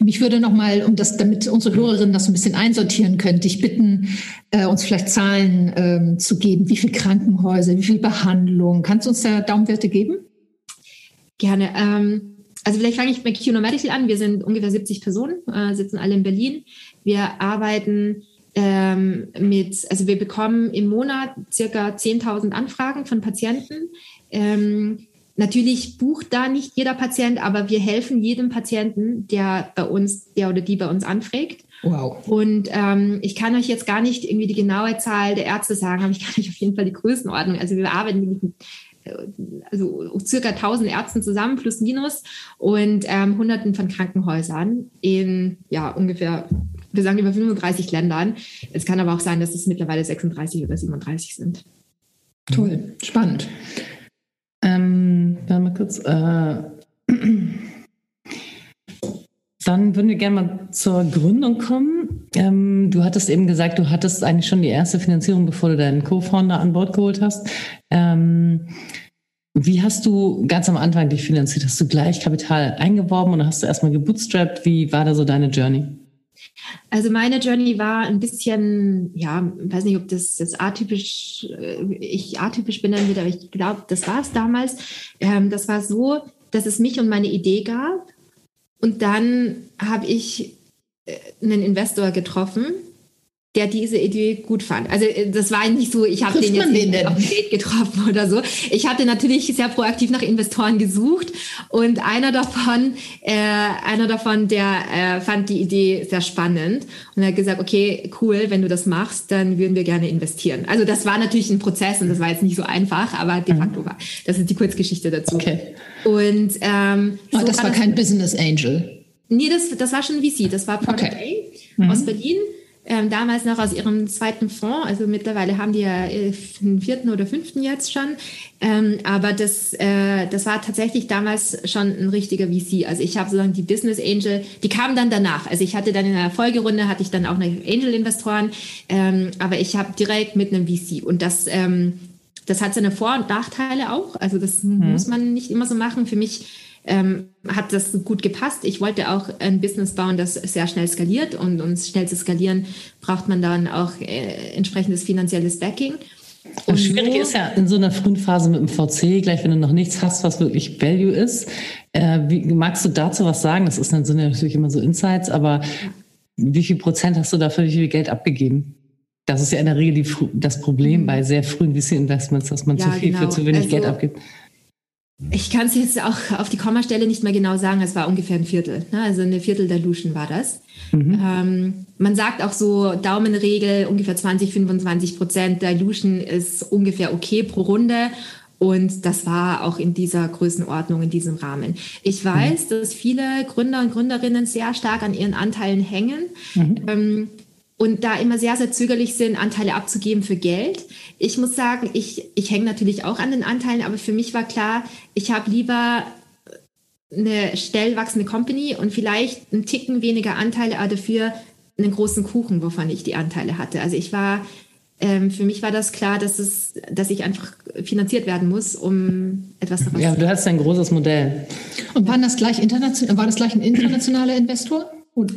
Mich würde nochmal, um das, damit unsere Hörerinnen das ein bisschen einsortieren können, ich bitten, äh, uns vielleicht Zahlen ähm, zu geben. Wie viele Krankenhäuser, wie viel Behandlung? Kannst du uns da Daumenwerte geben? Gerne. Ähm, also vielleicht fange ich mit QNO Medical an. Wir sind ungefähr 70 Personen, äh, sitzen alle in Berlin. Wir arbeiten ähm, mit, also wir bekommen im Monat circa 10.000 Anfragen von Patienten. Ähm, natürlich bucht da nicht jeder Patient, aber wir helfen jedem Patienten, der bei uns, der oder die bei uns anfragt. Wow. Und ähm, ich kann euch jetzt gar nicht irgendwie die genaue Zahl der Ärzte sagen, aber ich kann euch auf jeden Fall die Größenordnung. Also wir arbeiten mit äh, also circa 1000 Ärzten zusammen, plus minus, und ähm, hunderten von Krankenhäusern in ja ungefähr wir sagen über 35 Ländern. Es kann aber auch sein, dass es mittlerweile 36 oder 37 sind. Toll, spannend. Ähm, dann mal kurz. Äh, dann würden wir gerne mal zur Gründung kommen. Ähm, du hattest eben gesagt, du hattest eigentlich schon die erste Finanzierung, bevor du deinen Co-Founder an Bord geholt hast. Ähm, wie hast du ganz am Anfang dich finanziert? Hast du gleich Kapital eingeworben oder hast du erstmal gebootstrapped? Wie war da so deine Journey? Also meine Journey war ein bisschen, ja, weiß nicht, ob das, das atypisch, äh, ich atypisch benennen würde, aber ich glaube, das war es damals. Ähm, das war so, dass es mich und meine Idee gab. Und dann habe ich äh, einen Investor getroffen, der diese Idee gut fand. Also äh, das war nicht so, ich habe den jetzt den auf ein Date getroffen oder so. Ich hatte natürlich sehr proaktiv nach Investoren gesucht und einer davon, äh, einer davon, der äh, fand die Idee sehr spannend und hat gesagt, okay, cool, wenn du das machst, dann würden wir gerne investieren. Also das war natürlich ein Prozess und das war jetzt nicht so einfach, aber de mhm. facto war. Das ist die Kurzgeschichte dazu. Okay. Und ähm, oh, so das war, war das, kein Business Angel. Nee, das, das war schon VC. Das war Product okay. A mhm. aus Berlin ähm, damals noch aus ihrem zweiten Fonds. Also mittlerweile haben die ja äh, einen vierten oder fünften jetzt schon. Ähm, aber das, äh, das war tatsächlich damals schon ein richtiger VC. Also ich habe sozusagen die Business Angel, die kamen dann danach. Also ich hatte dann in der Folgerunde, hatte ich dann auch noch Angel-Investoren, ähm, aber ich habe direkt mit einem VC. Und das, ähm, das hat seine Vor- und Nachteile auch. Also das mhm. muss man nicht immer so machen. Für mich ähm, hat das gut gepasst. Ich wollte auch ein Business bauen, das sehr schnell skaliert und um schnell zu skalieren, braucht man dann auch äh, entsprechendes finanzielles Backing. Und schwierig so, ist ja in so einer frühen Phase mit dem VC, gleich wenn du noch nichts hast, was wirklich Value ist. Äh, wie, magst du dazu was sagen? Das ist dann sind ja natürlich immer so Insights, aber wie viel Prozent hast du dafür wie viel Geld abgegeben? Das ist ja in der Regel die, das Problem mhm. bei sehr frühen VC-Investments, dass man ja, zu viel genau. für zu wenig also, Geld abgibt. Ich kann es jetzt auch auf die Kommastelle nicht mehr genau sagen, es war ungefähr ein Viertel. Ne? Also eine Viertel Dilution war das. Mhm. Ähm, man sagt auch so, Daumenregel, ungefähr 20, 25 Prozent Dilution ist ungefähr okay pro Runde. Und das war auch in dieser Größenordnung, in diesem Rahmen. Ich weiß, mhm. dass viele Gründer und Gründerinnen sehr stark an ihren Anteilen hängen. Mhm. Ähm, und da immer sehr, sehr zögerlich sind, Anteile abzugeben für Geld. Ich muss sagen, ich, ich hänge natürlich auch an den Anteilen, aber für mich war klar, ich habe lieber eine schnell wachsende Company und vielleicht einen Ticken weniger Anteile, aber dafür einen großen Kuchen, wovon ich die Anteile hatte. Also ich war ähm, für mich war das klar, dass, es, dass ich einfach finanziert werden muss, um etwas daraus Ja, du hast ein großes Modell. Und waren das gleich international, war das gleich ein internationaler Investor? Oder?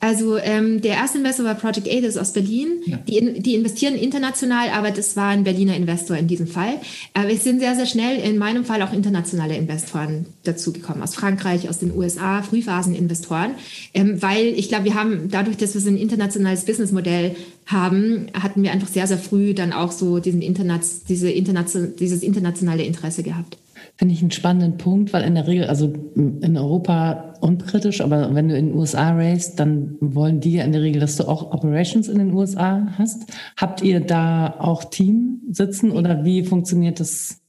Also ähm, der erste Investor war Project A, das ist aus Berlin. Ja. Die, die investieren international, aber das war ein Berliner Investor in diesem Fall. Aber es sind sehr, sehr schnell in meinem Fall auch internationale Investoren dazugekommen, aus Frankreich, aus den USA, Frühphaseninvestoren. Ähm, weil ich glaube, wir haben dadurch, dass wir so ein internationales Businessmodell haben, hatten wir einfach sehr, sehr früh dann auch so diesen Internet, diese Internation, dieses internationale Interesse gehabt. Finde ich einen spannenden Punkt, weil in der Regel, also in Europa unkritisch, aber wenn du in den USA racest, dann wollen die ja in der Regel, dass du auch Operations in den USA hast. Habt ihr da auch Team sitzen oder wie funktioniert das?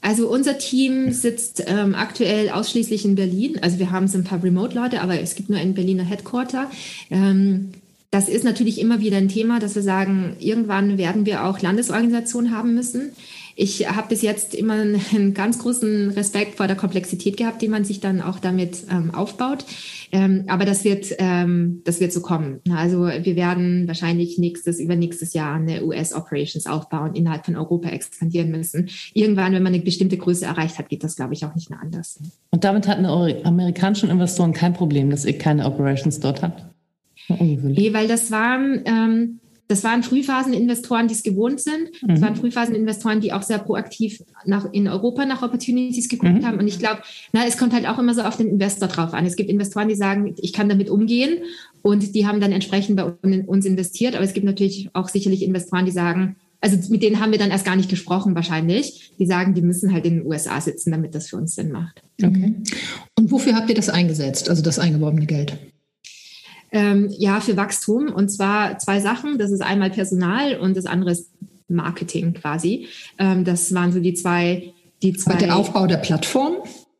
Also unser Team sitzt ähm, aktuell ausschließlich in Berlin. Also wir haben so ein paar Remote-Leute, aber es gibt nur ein Berliner Headquarter. Ähm, das ist natürlich immer wieder ein Thema, dass wir sagen, irgendwann werden wir auch Landesorganisationen haben müssen. Ich habe bis jetzt immer einen ganz großen Respekt vor der Komplexität gehabt, die man sich dann auch damit ähm, aufbaut. Ähm, aber das wird, ähm, das wird so kommen. Also wir werden wahrscheinlich nächstes, übernächstes Jahr eine US-Operations aufbauen, innerhalb von Europa expandieren müssen. Irgendwann, wenn man eine bestimmte Größe erreicht hat, geht das, glaube ich, auch nicht mehr anders. Und damit hatten eure amerikanischen Investoren kein Problem, dass ihr keine Operations dort habt? Nee, weil das waren, ähm, das waren Frühphaseninvestoren, die es gewohnt sind. Das mhm. waren Frühphaseninvestoren, die auch sehr proaktiv nach, in Europa nach Opportunities geguckt mhm. haben. Und ich glaube, es kommt halt auch immer so auf den Investor drauf an. Es gibt Investoren, die sagen, ich kann damit umgehen und die haben dann entsprechend bei uns investiert. Aber es gibt natürlich auch sicherlich Investoren, die sagen, also mit denen haben wir dann erst gar nicht gesprochen wahrscheinlich. Die sagen, die müssen halt in den USA sitzen, damit das für uns Sinn macht. Okay. Und wofür habt ihr das eingesetzt, also das eingeworbene Geld? Ähm, ja, für Wachstum. Und zwar zwei Sachen. Das ist einmal Personal und das andere ist Marketing quasi. Ähm, das waren so die zwei, die zwei. Und der Aufbau der Plattform?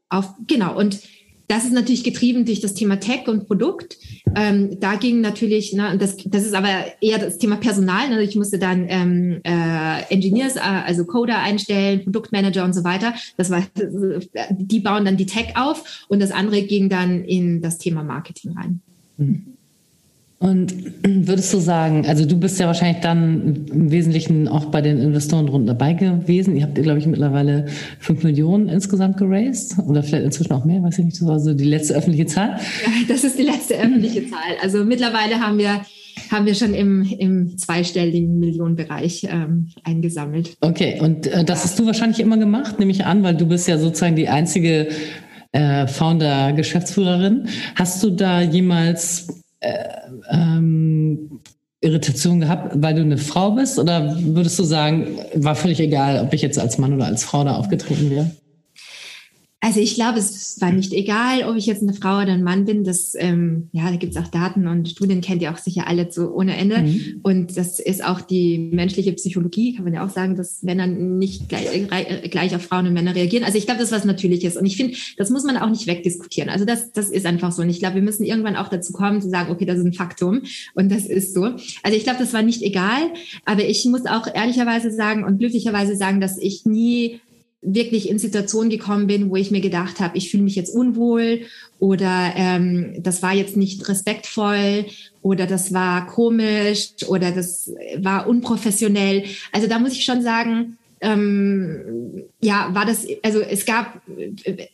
Auf, genau. Und das ist natürlich getrieben durch das Thema Tech und Produkt. Ähm, da ging natürlich, ne, das, das ist aber eher das Thema Personal. Ne? Ich musste dann ähm, äh, Engineers, äh, also Coder einstellen, Produktmanager und so weiter. Das war, die bauen dann die Tech auf und das andere ging dann in das Thema Marketing rein. Mhm. Und würdest du sagen, also du bist ja wahrscheinlich dann im Wesentlichen auch bei den Investoren rund dabei gewesen. Ihr habt, glaube ich, mittlerweile fünf Millionen insgesamt geraced oder vielleicht inzwischen auch mehr, weiß ich nicht, das war so die letzte öffentliche Zahl. Ja, das ist die letzte öffentliche Zahl. Also mittlerweile haben wir haben wir schon im, im zweistelligen Millionenbereich ähm, eingesammelt. Okay, und äh, das hast du wahrscheinlich immer gemacht, nehme ich an, weil du bist ja sozusagen die einzige äh, Founder-Geschäftsführerin. Hast du da jemals ähm, Irritation gehabt, weil du eine Frau bist? Oder würdest du sagen, war völlig egal, ob ich jetzt als Mann oder als Frau da aufgetreten wäre? Also ich glaube, es war nicht egal, ob ich jetzt eine Frau oder ein Mann bin. Das, ähm, ja, da gibt es auch Daten und Studien kennt ihr auch sicher alle so ohne Ende. Mhm. Und das ist auch die menschliche Psychologie, kann man ja auch sagen, dass Männer nicht gleich, äh, gleich auf Frauen und Männer reagieren. Also ich glaube, das ist was Natürliches. Und ich finde, das muss man auch nicht wegdiskutieren. Also das, das ist einfach so. Und ich glaube, wir müssen irgendwann auch dazu kommen, zu sagen, okay, das ist ein Faktum. Und das ist so. Also ich glaube, das war nicht egal. Aber ich muss auch ehrlicherweise sagen und glücklicherweise sagen, dass ich nie wirklich in Situationen gekommen bin, wo ich mir gedacht habe, ich fühle mich jetzt unwohl oder ähm, das war jetzt nicht respektvoll oder das war komisch oder das war unprofessionell. Also da muss ich schon sagen, ähm, ja, war das, also es gab,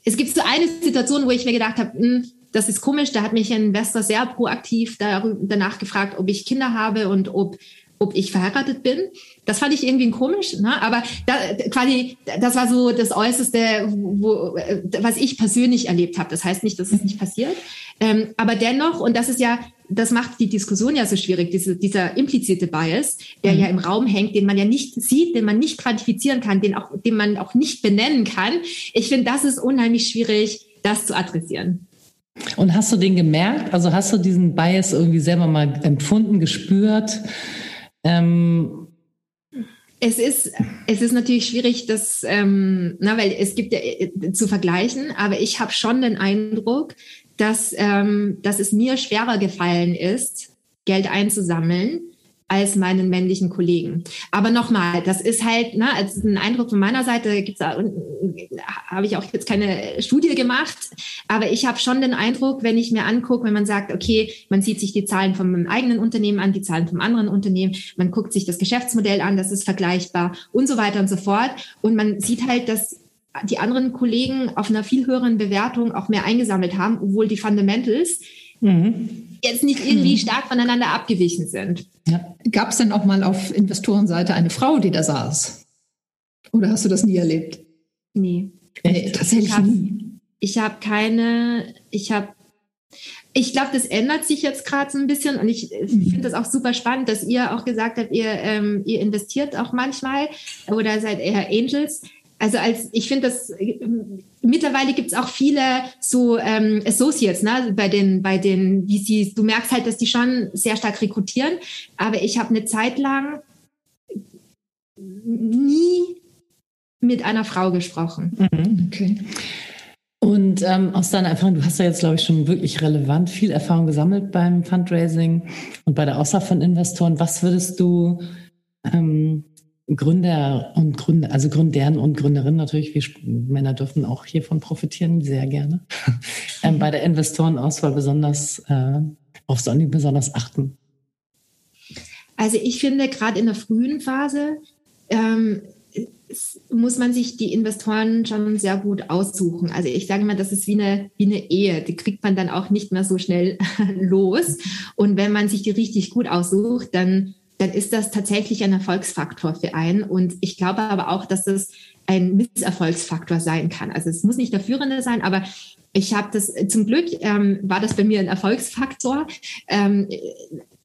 es gibt so eine Situation, wo ich mir gedacht habe, hm, das ist komisch, da hat mich ein Investor sehr proaktiv danach gefragt, ob ich Kinder habe und ob ob ich verheiratet bin. Das fand ich irgendwie komisch, ne? aber da, quasi, das war so das Äußerste, wo, was ich persönlich erlebt habe. Das heißt nicht, dass es nicht passiert. Ähm, aber dennoch, und das ist ja, das macht die Diskussion ja so schwierig, diese, dieser implizite Bias, der mhm. ja im Raum hängt, den man ja nicht sieht, den man nicht quantifizieren kann, den, auch, den man auch nicht benennen kann. Ich finde, das ist unheimlich schwierig, das zu adressieren. Und hast du den gemerkt? Also hast du diesen Bias irgendwie selber mal empfunden, gespürt? Ähm es ist, es ist natürlich schwierig, das, ähm, na, weil es gibt ja äh, zu vergleichen, aber ich habe schon den Eindruck, dass, ähm, dass es mir schwerer gefallen ist, Geld einzusammeln, als meinen männlichen Kollegen. Aber nochmal, das ist halt, ne, als ein Eindruck von meiner Seite gibt's habe ich auch jetzt keine Studie gemacht, aber ich habe schon den Eindruck, wenn ich mir angucke, wenn man sagt, okay, man sieht sich die Zahlen vom eigenen Unternehmen an, die Zahlen vom anderen Unternehmen, man guckt sich das Geschäftsmodell an, das ist vergleichbar und so weiter und so fort. Und man sieht halt, dass die anderen Kollegen auf einer viel höheren Bewertung auch mehr eingesammelt haben, obwohl die Fundamentals mhm jetzt nicht irgendwie mhm. stark voneinander abgewichen sind. Ja. Gab es denn auch mal auf Investorenseite eine Frau, die da saß? Oder hast du das nie erlebt? Nee. nee tatsächlich ich hab, nie. Ich habe keine, ich habe ich glaube, das ändert sich jetzt gerade so ein bisschen und ich mhm. finde das auch super spannend, dass ihr auch gesagt habt, ihr, ähm, ihr investiert auch manchmal oder seid eher Angels also als ich finde das mittlerweile gibt es auch viele so ähm, Associates, ne, bei den bei den VCs. Du merkst halt, dass die schon sehr stark rekrutieren, aber ich habe eine Zeit lang nie mit einer Frau gesprochen. Mhm, okay. Und ähm, aus deiner Erfahrung, du hast ja jetzt, glaube ich, schon wirklich relevant viel Erfahrung gesammelt beim Fundraising und bei der Auswahl von Investoren. Was würdest du ähm, Gründer und Gründer, also Gründern und Gründerinnen natürlich, wir Männer dürfen auch hiervon profitieren, sehr gerne. ähm, bei der Investorenauswahl besonders äh, auf Sonny besonders achten. Also ich finde gerade in der frühen Phase ähm, muss man sich die Investoren schon sehr gut aussuchen. Also ich sage mal, das ist wie eine, wie eine Ehe. Die kriegt man dann auch nicht mehr so schnell los. Und wenn man sich die richtig gut aussucht, dann dann ist das tatsächlich ein Erfolgsfaktor für einen. Und ich glaube aber auch, dass das ein Misserfolgsfaktor sein kann. Also es muss nicht der Führende sein, aber ich habe das zum Glück ähm, war das bei mir ein Erfolgsfaktor. Ähm,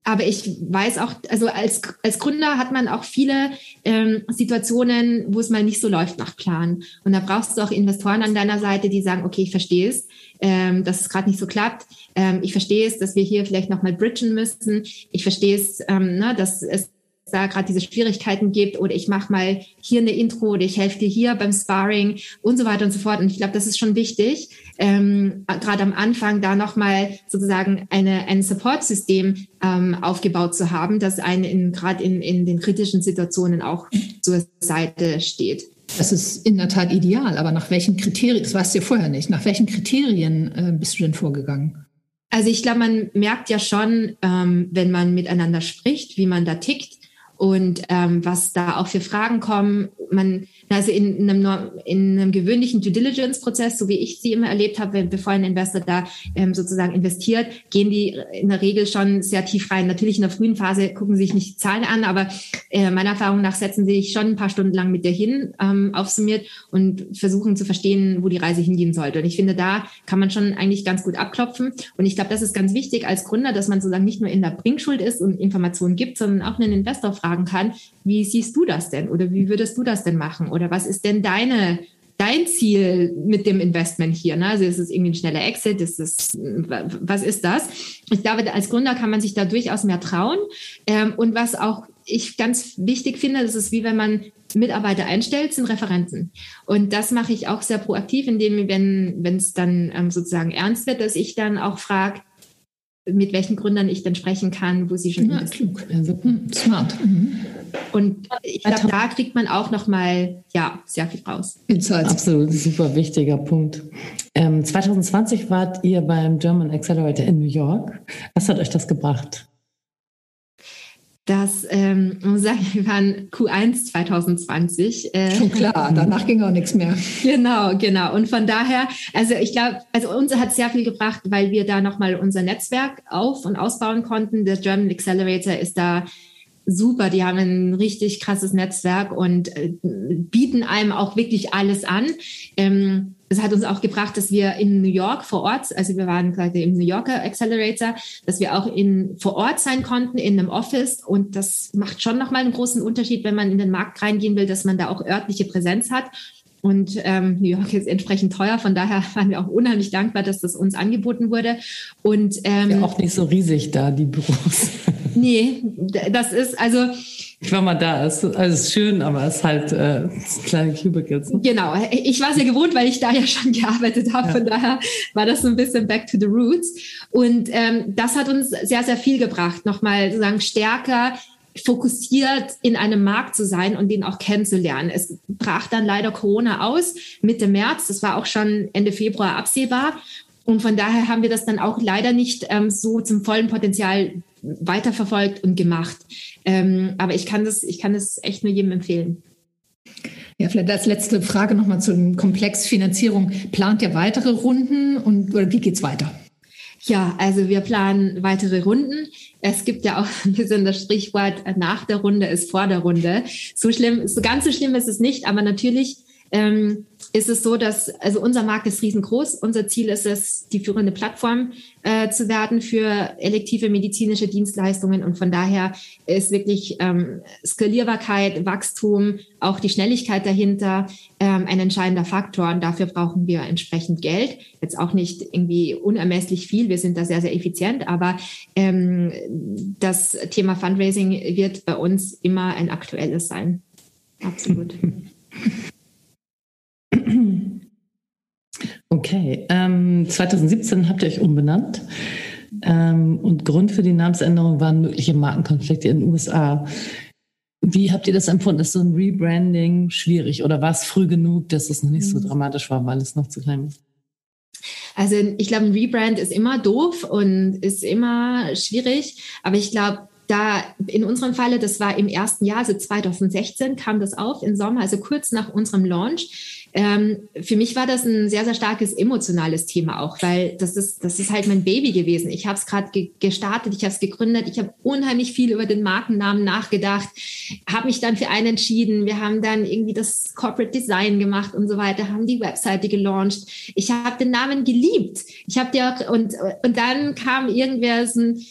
aber ich weiß auch, also als, als Gründer hat man auch viele ähm, Situationen, wo es mal nicht so läuft nach Plan. Und da brauchst du auch Investoren an deiner Seite, die sagen, okay, ich verstehe es, ähm, dass es gerade nicht so klappt. Ähm, ich verstehe es, dass wir hier vielleicht nochmal bridgen müssen. Ich verstehe es, ähm, ne, dass es da gerade diese Schwierigkeiten gibt oder ich mache mal hier eine Intro oder ich helfe dir hier beim Sparring und so weiter und so fort. Und ich glaube, das ist schon wichtig, ähm, gerade am Anfang da nochmal sozusagen eine, ein Support-System ähm, aufgebaut zu haben, das einen gerade in, in den kritischen Situationen auch zur Seite steht. Das ist in der Tat ideal, aber nach welchen Kriterien, das weißt du ja vorher nicht, nach welchen Kriterien äh, bist du denn vorgegangen? Also ich glaube, man merkt ja schon, ähm, wenn man miteinander spricht, wie man da tickt und ähm, was da auch für Fragen kommen. Man, also in einem, in einem gewöhnlichen Due Diligence-Prozess, so wie ich sie immer erlebt habe, bevor ein Investor da ähm, sozusagen investiert, gehen die in der Regel schon sehr tief rein. Natürlich in der frühen Phase gucken sie sich nicht die Zahlen an, aber äh, meiner Erfahrung nach setzen sie sich schon ein paar Stunden lang mit dir hin, ähm, aufsummiert und versuchen zu verstehen, wo die Reise hingehen sollte. Und ich finde, da kann man schon eigentlich ganz gut abklopfen. Und ich glaube, das ist ganz wichtig als Gründer, dass man sozusagen nicht nur in der Bringschuld ist und Informationen gibt, sondern auch einen Investor fragen kann, wie siehst du das denn? Oder wie würdest du das denn machen? Oder was ist denn deine dein Ziel mit dem Investment hier? Ne? Also ist es irgendwie ein schneller Exit? Ist es, was ist das? Ich glaube, als Gründer kann man sich da durchaus mehr trauen. Ähm, und was auch ich ganz wichtig finde, das ist wie wenn man Mitarbeiter einstellt, sind Referenzen. Und das mache ich auch sehr proaktiv, indem, wenn wenn es dann ähm, sozusagen ernst wird, dass ich dann auch frage, mit welchen Gründern ich dann sprechen kann, wo sie schon ja, klug. Also, smart. Mhm. Und ich glaube, da kriegt man auch noch mal ja sehr viel raus. Insights. Absolut, super wichtiger Punkt. Ähm, 2020 wart ihr beim German Accelerator in New York. Was hat euch das gebracht? Das, ähm, muss sagen, wir waren Q1 2020. Äh, Schon klar, danach ging auch nichts mehr. Genau, genau. Und von daher, also ich glaube, also uns hat sehr viel gebracht, weil wir da nochmal unser Netzwerk auf- und ausbauen konnten. Der German Accelerator ist da super. Die haben ein richtig krasses Netzwerk und äh, bieten einem auch wirklich alles an. Ähm, das hat uns auch gebracht, dass wir in New York vor Ort, also wir waren gerade im New Yorker Accelerator, dass wir auch in, vor Ort sein konnten in einem Office. Und das macht schon nochmal einen großen Unterschied, wenn man in den Markt reingehen will, dass man da auch örtliche Präsenz hat. Und ähm, New York ist entsprechend teuer, von daher waren wir auch unheimlich dankbar, dass das uns angeboten wurde. Und ähm, ja auch nicht so riesig da die Büros. nee, das ist also ich war mal da, es ist, also es ist schön, aber es ist halt äh, kleine Cubicles. Genau, ich war sehr gewohnt, weil ich da ja schon gearbeitet habe. Ja. Von daher war das so ein bisschen back to the roots. Und ähm, das hat uns sehr, sehr viel gebracht, nochmal sozusagen stärker fokussiert in einem Markt zu sein und den auch kennenzulernen. Es brach dann leider Corona aus, Mitte März, das war auch schon Ende Februar absehbar. Und von daher haben wir das dann auch leider nicht ähm, so zum vollen Potenzial weiterverfolgt und gemacht. Ähm, aber ich kann das, ich kann das echt nur jedem empfehlen. Ja, vielleicht als letzte Frage nochmal zum Komplex Finanzierung. Plant ihr weitere Runden und oder wie geht's weiter? Ja, also wir planen weitere Runden. Es gibt ja auch ein bisschen das Sprichwort, nach der Runde ist vor der Runde. So schlimm, so ganz so schlimm ist es nicht, aber natürlich ähm, ist es so, dass, also unser Markt ist riesengroß. Unser Ziel ist es, die führende Plattform äh, zu werden für elektive medizinische Dienstleistungen. Und von daher ist wirklich ähm, Skalierbarkeit, Wachstum, auch die Schnelligkeit dahinter ähm, ein entscheidender Faktor. Und dafür brauchen wir entsprechend Geld. Jetzt auch nicht irgendwie unermesslich viel. Wir sind da sehr, sehr effizient. Aber ähm, das Thema Fundraising wird bei uns immer ein aktuelles sein. Absolut. Okay, ähm, 2017 habt ihr euch umbenannt. Ähm, und Grund für die Namensänderung waren mögliche Markenkonflikte in den USA. Wie habt ihr das empfunden? Ist so ein Rebranding schwierig oder war es früh genug, dass es noch nicht so mhm. dramatisch war, weil es noch zu klein ist? Also ich glaube, ein Rebrand ist immer doof und ist immer schwierig, aber ich glaube, da in unserem Falle, das war im ersten Jahr, also 2016 kam das auf im Sommer, also kurz nach unserem Launch. Ähm, für mich war das ein sehr, sehr starkes emotionales Thema auch, weil das ist, das ist halt mein Baby gewesen. Ich habe es gerade ge gestartet, ich habe es gegründet, ich habe unheimlich viel über den Markennamen nachgedacht, habe mich dann für einen entschieden. Wir haben dann irgendwie das Corporate Design gemacht und so weiter, haben die Webseite gelauncht. Ich habe den Namen geliebt. Ich habe dir und und dann kam irgendwer so ein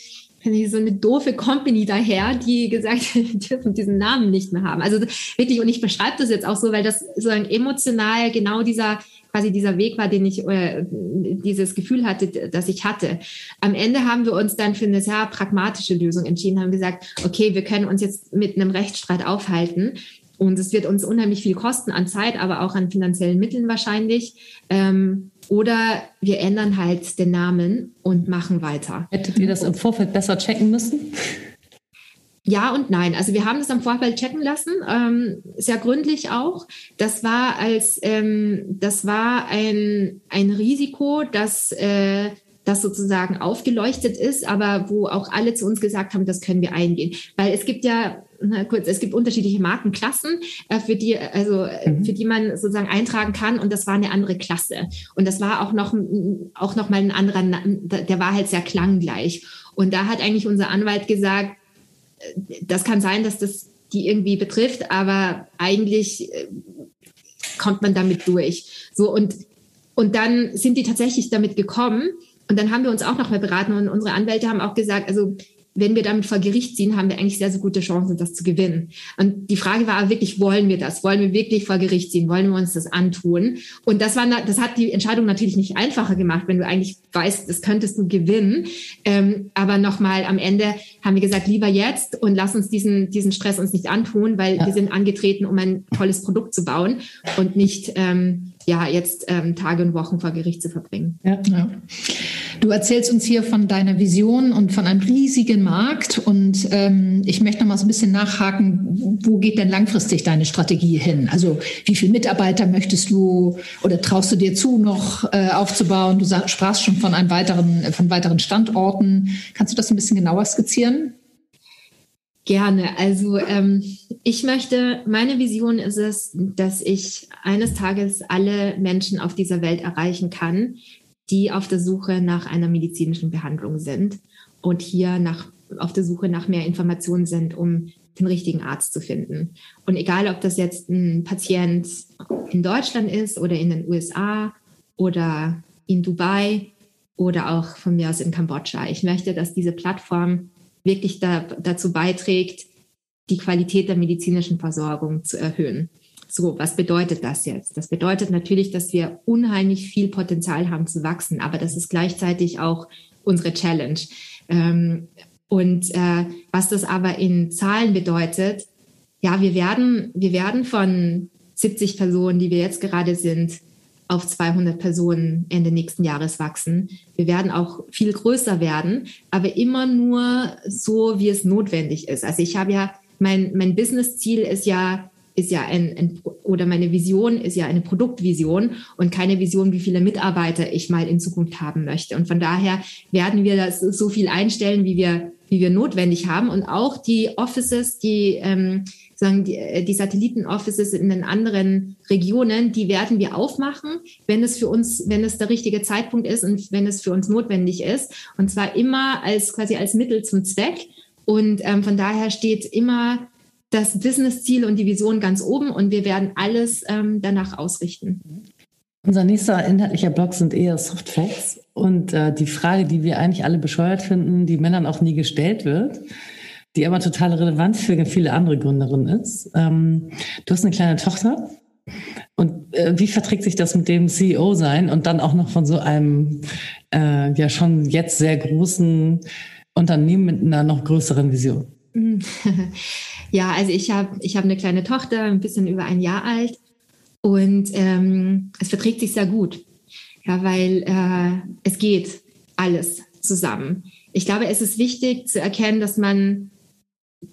so eine doofe Company daher, die gesagt hat, die dürfen diesen Namen nicht mehr haben. Also wirklich, und ich beschreibe das jetzt auch so, weil das sozusagen emotional genau dieser quasi dieser Weg war, den ich äh, dieses Gefühl hatte, dass ich hatte. Am Ende haben wir uns dann für eine sehr pragmatische Lösung entschieden, haben gesagt, okay, wir können uns jetzt mit einem Rechtsstreit aufhalten. Und es wird uns unheimlich viel kosten an Zeit, aber auch an finanziellen Mitteln wahrscheinlich. Ähm, oder wir ändern halt den Namen und machen weiter. Hättet ihr das im Vorfeld besser checken müssen? Ja und nein. Also wir haben das am Vorfeld checken lassen, ähm, sehr gründlich auch. Das war als ähm, das war ein ein Risiko, dass äh, das sozusagen aufgeleuchtet ist, aber wo auch alle zu uns gesagt haben, das können wir eingehen. Weil es gibt ja, na kurz, es gibt unterschiedliche Markenklassen, äh, für die, also äh, mhm. für die man sozusagen eintragen kann und das war eine andere Klasse. Und das war auch noch, auch noch mal ein anderer, der war halt sehr klanggleich. Und da hat eigentlich unser Anwalt gesagt, äh, das kann sein, dass das die irgendwie betrifft, aber eigentlich kommt man damit durch. So und und dann sind die tatsächlich damit gekommen und dann haben wir uns auch noch mal beraten und unsere Anwälte haben auch gesagt, also wenn wir damit vor Gericht ziehen, haben wir eigentlich sehr, sehr gute Chancen, das zu gewinnen. Und die Frage war wirklich, wollen wir das? Wollen wir wirklich vor Gericht ziehen? Wollen wir uns das antun? Und das war, das hat die Entscheidung natürlich nicht einfacher gemacht, wenn du eigentlich weißt, das könntest du gewinnen. Ähm, aber nochmal am Ende haben wir gesagt, lieber jetzt und lass uns diesen, diesen Stress uns nicht antun, weil ja. wir sind angetreten, um ein tolles Produkt zu bauen und nicht, ähm, ja, jetzt ähm, Tage und Wochen vor Gericht zu verbringen. Ja, ja. Du erzählst uns hier von deiner Vision und von einem riesigen Markt und ähm, ich möchte noch mal so ein bisschen nachhaken, wo geht denn langfristig deine Strategie hin? Also wie viele Mitarbeiter möchtest du oder traust du dir zu, noch äh, aufzubauen? Du sprachst schon von einem weiteren, von weiteren Standorten. Kannst du das ein bisschen genauer skizzieren? Gerne. Also ähm, ich möchte, meine Vision ist es, dass ich eines Tages alle Menschen auf dieser Welt erreichen kann, die auf der Suche nach einer medizinischen Behandlung sind und hier nach, auf der Suche nach mehr Informationen sind, um den richtigen Arzt zu finden. Und egal, ob das jetzt ein Patient in Deutschland ist oder in den USA oder in Dubai oder auch von mir aus in Kambodscha. Ich möchte, dass diese Plattform wirklich da, dazu beiträgt, die Qualität der medizinischen Versorgung zu erhöhen. So, was bedeutet das jetzt? Das bedeutet natürlich, dass wir unheimlich viel Potenzial haben zu wachsen, aber das ist gleichzeitig auch unsere Challenge. Ähm, und äh, was das aber in Zahlen bedeutet, ja, wir werden, wir werden von 70 Personen, die wir jetzt gerade sind, auf 200 Personen Ende nächsten Jahres wachsen. Wir werden auch viel größer werden, aber immer nur so, wie es notwendig ist. Also ich habe ja, mein, mein Business-Ziel ist ja, ist ja ein, ein, oder meine Vision ist ja eine Produktvision und keine Vision, wie viele Mitarbeiter ich mal in Zukunft haben möchte. Und von daher werden wir das so viel einstellen, wie wir, wie wir notwendig haben. Und auch die Offices, die, ähm, sagen die, äh, die Satelliten-Offices in den anderen Regionen, die werden wir aufmachen, wenn es für uns, wenn es der richtige Zeitpunkt ist und wenn es für uns notwendig ist. Und zwar immer als quasi als Mittel zum Zweck. Und ähm, von daher steht immer das Business-Ziel und die Vision ganz oben und wir werden alles ähm, danach ausrichten. Unser nächster inhaltlicher Blog sind eher Soft Facts und äh, die Frage, die wir eigentlich alle bescheuert finden, die Männern auch nie gestellt wird, die aber total relevant für viele andere Gründerinnen ist. Ähm, du hast eine kleine Tochter und äh, wie verträgt sich das mit dem CEO sein und dann auch noch von so einem äh, ja schon jetzt sehr großen Unternehmen mit einer noch größeren Vision? Ja, also ich habe ich hab eine kleine Tochter, ein bisschen über ein Jahr alt und ähm, es verträgt sich sehr gut, ja, weil äh, es geht alles zusammen. Ich glaube, es ist wichtig zu erkennen, dass man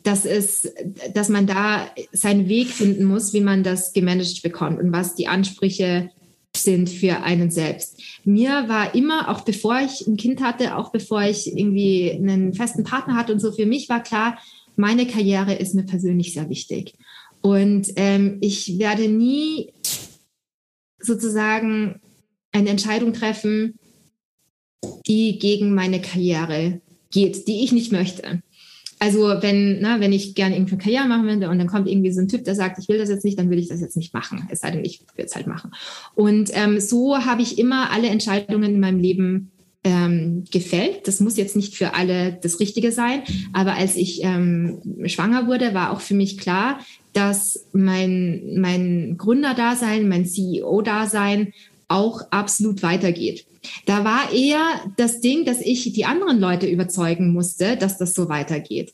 dass es, dass man da seinen Weg finden muss, wie man das gemanagt bekommt und was die Ansprüche sind für einen selbst. Mir war immer, auch bevor ich ein Kind hatte, auch bevor ich irgendwie einen festen Partner hatte und so, für mich war klar, meine Karriere ist mir persönlich sehr wichtig. Und ähm, ich werde nie sozusagen eine Entscheidung treffen, die gegen meine Karriere geht, die ich nicht möchte. Also wenn, na, wenn ich gerne irgendwie eine Karriere machen würde und dann kommt irgendwie so ein Typ, der sagt, ich will das jetzt nicht, dann will ich das jetzt nicht machen. Es sei denn, ich will es halt machen. Und ähm, so habe ich immer alle Entscheidungen in meinem Leben ähm, gefällt. Das muss jetzt nicht für alle das Richtige sein, aber als ich ähm, schwanger wurde, war auch für mich klar, dass mein, mein Gründerdasein, mein CEO-Dasein auch absolut weitergeht. Da war eher das Ding, dass ich die anderen Leute überzeugen musste, dass das so weitergeht.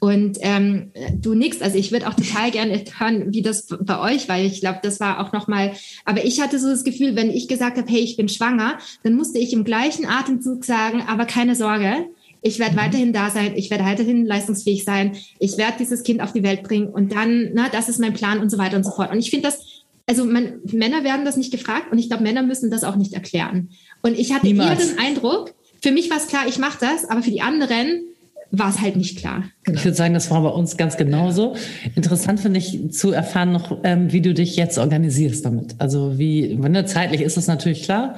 Und ähm, du nix, also ich würde auch total gerne hören, wie das bei euch, weil ich glaube, das war auch nochmal, aber ich hatte so das Gefühl, wenn ich gesagt habe, hey, ich bin schwanger, dann musste ich im gleichen Atemzug sagen, aber keine Sorge, ich werde mhm. weiterhin da sein, ich werde weiterhin leistungsfähig sein, ich werde dieses Kind auf die Welt bringen und dann, na, das ist mein Plan und so weiter und so fort. Und ich finde das, also man, Männer werden das nicht gefragt und ich glaube, Männer müssen das auch nicht erklären. Und ich hatte Niemals. eher den Eindruck, für mich war es klar, ich mache das, aber für die anderen war es halt nicht klar. Genau. Ich würde sagen, das war bei uns ganz genauso. Interessant finde ich zu erfahren noch, ähm, wie du dich jetzt organisierst damit. Also wie, wenn ne, zeitlich ist das natürlich klar.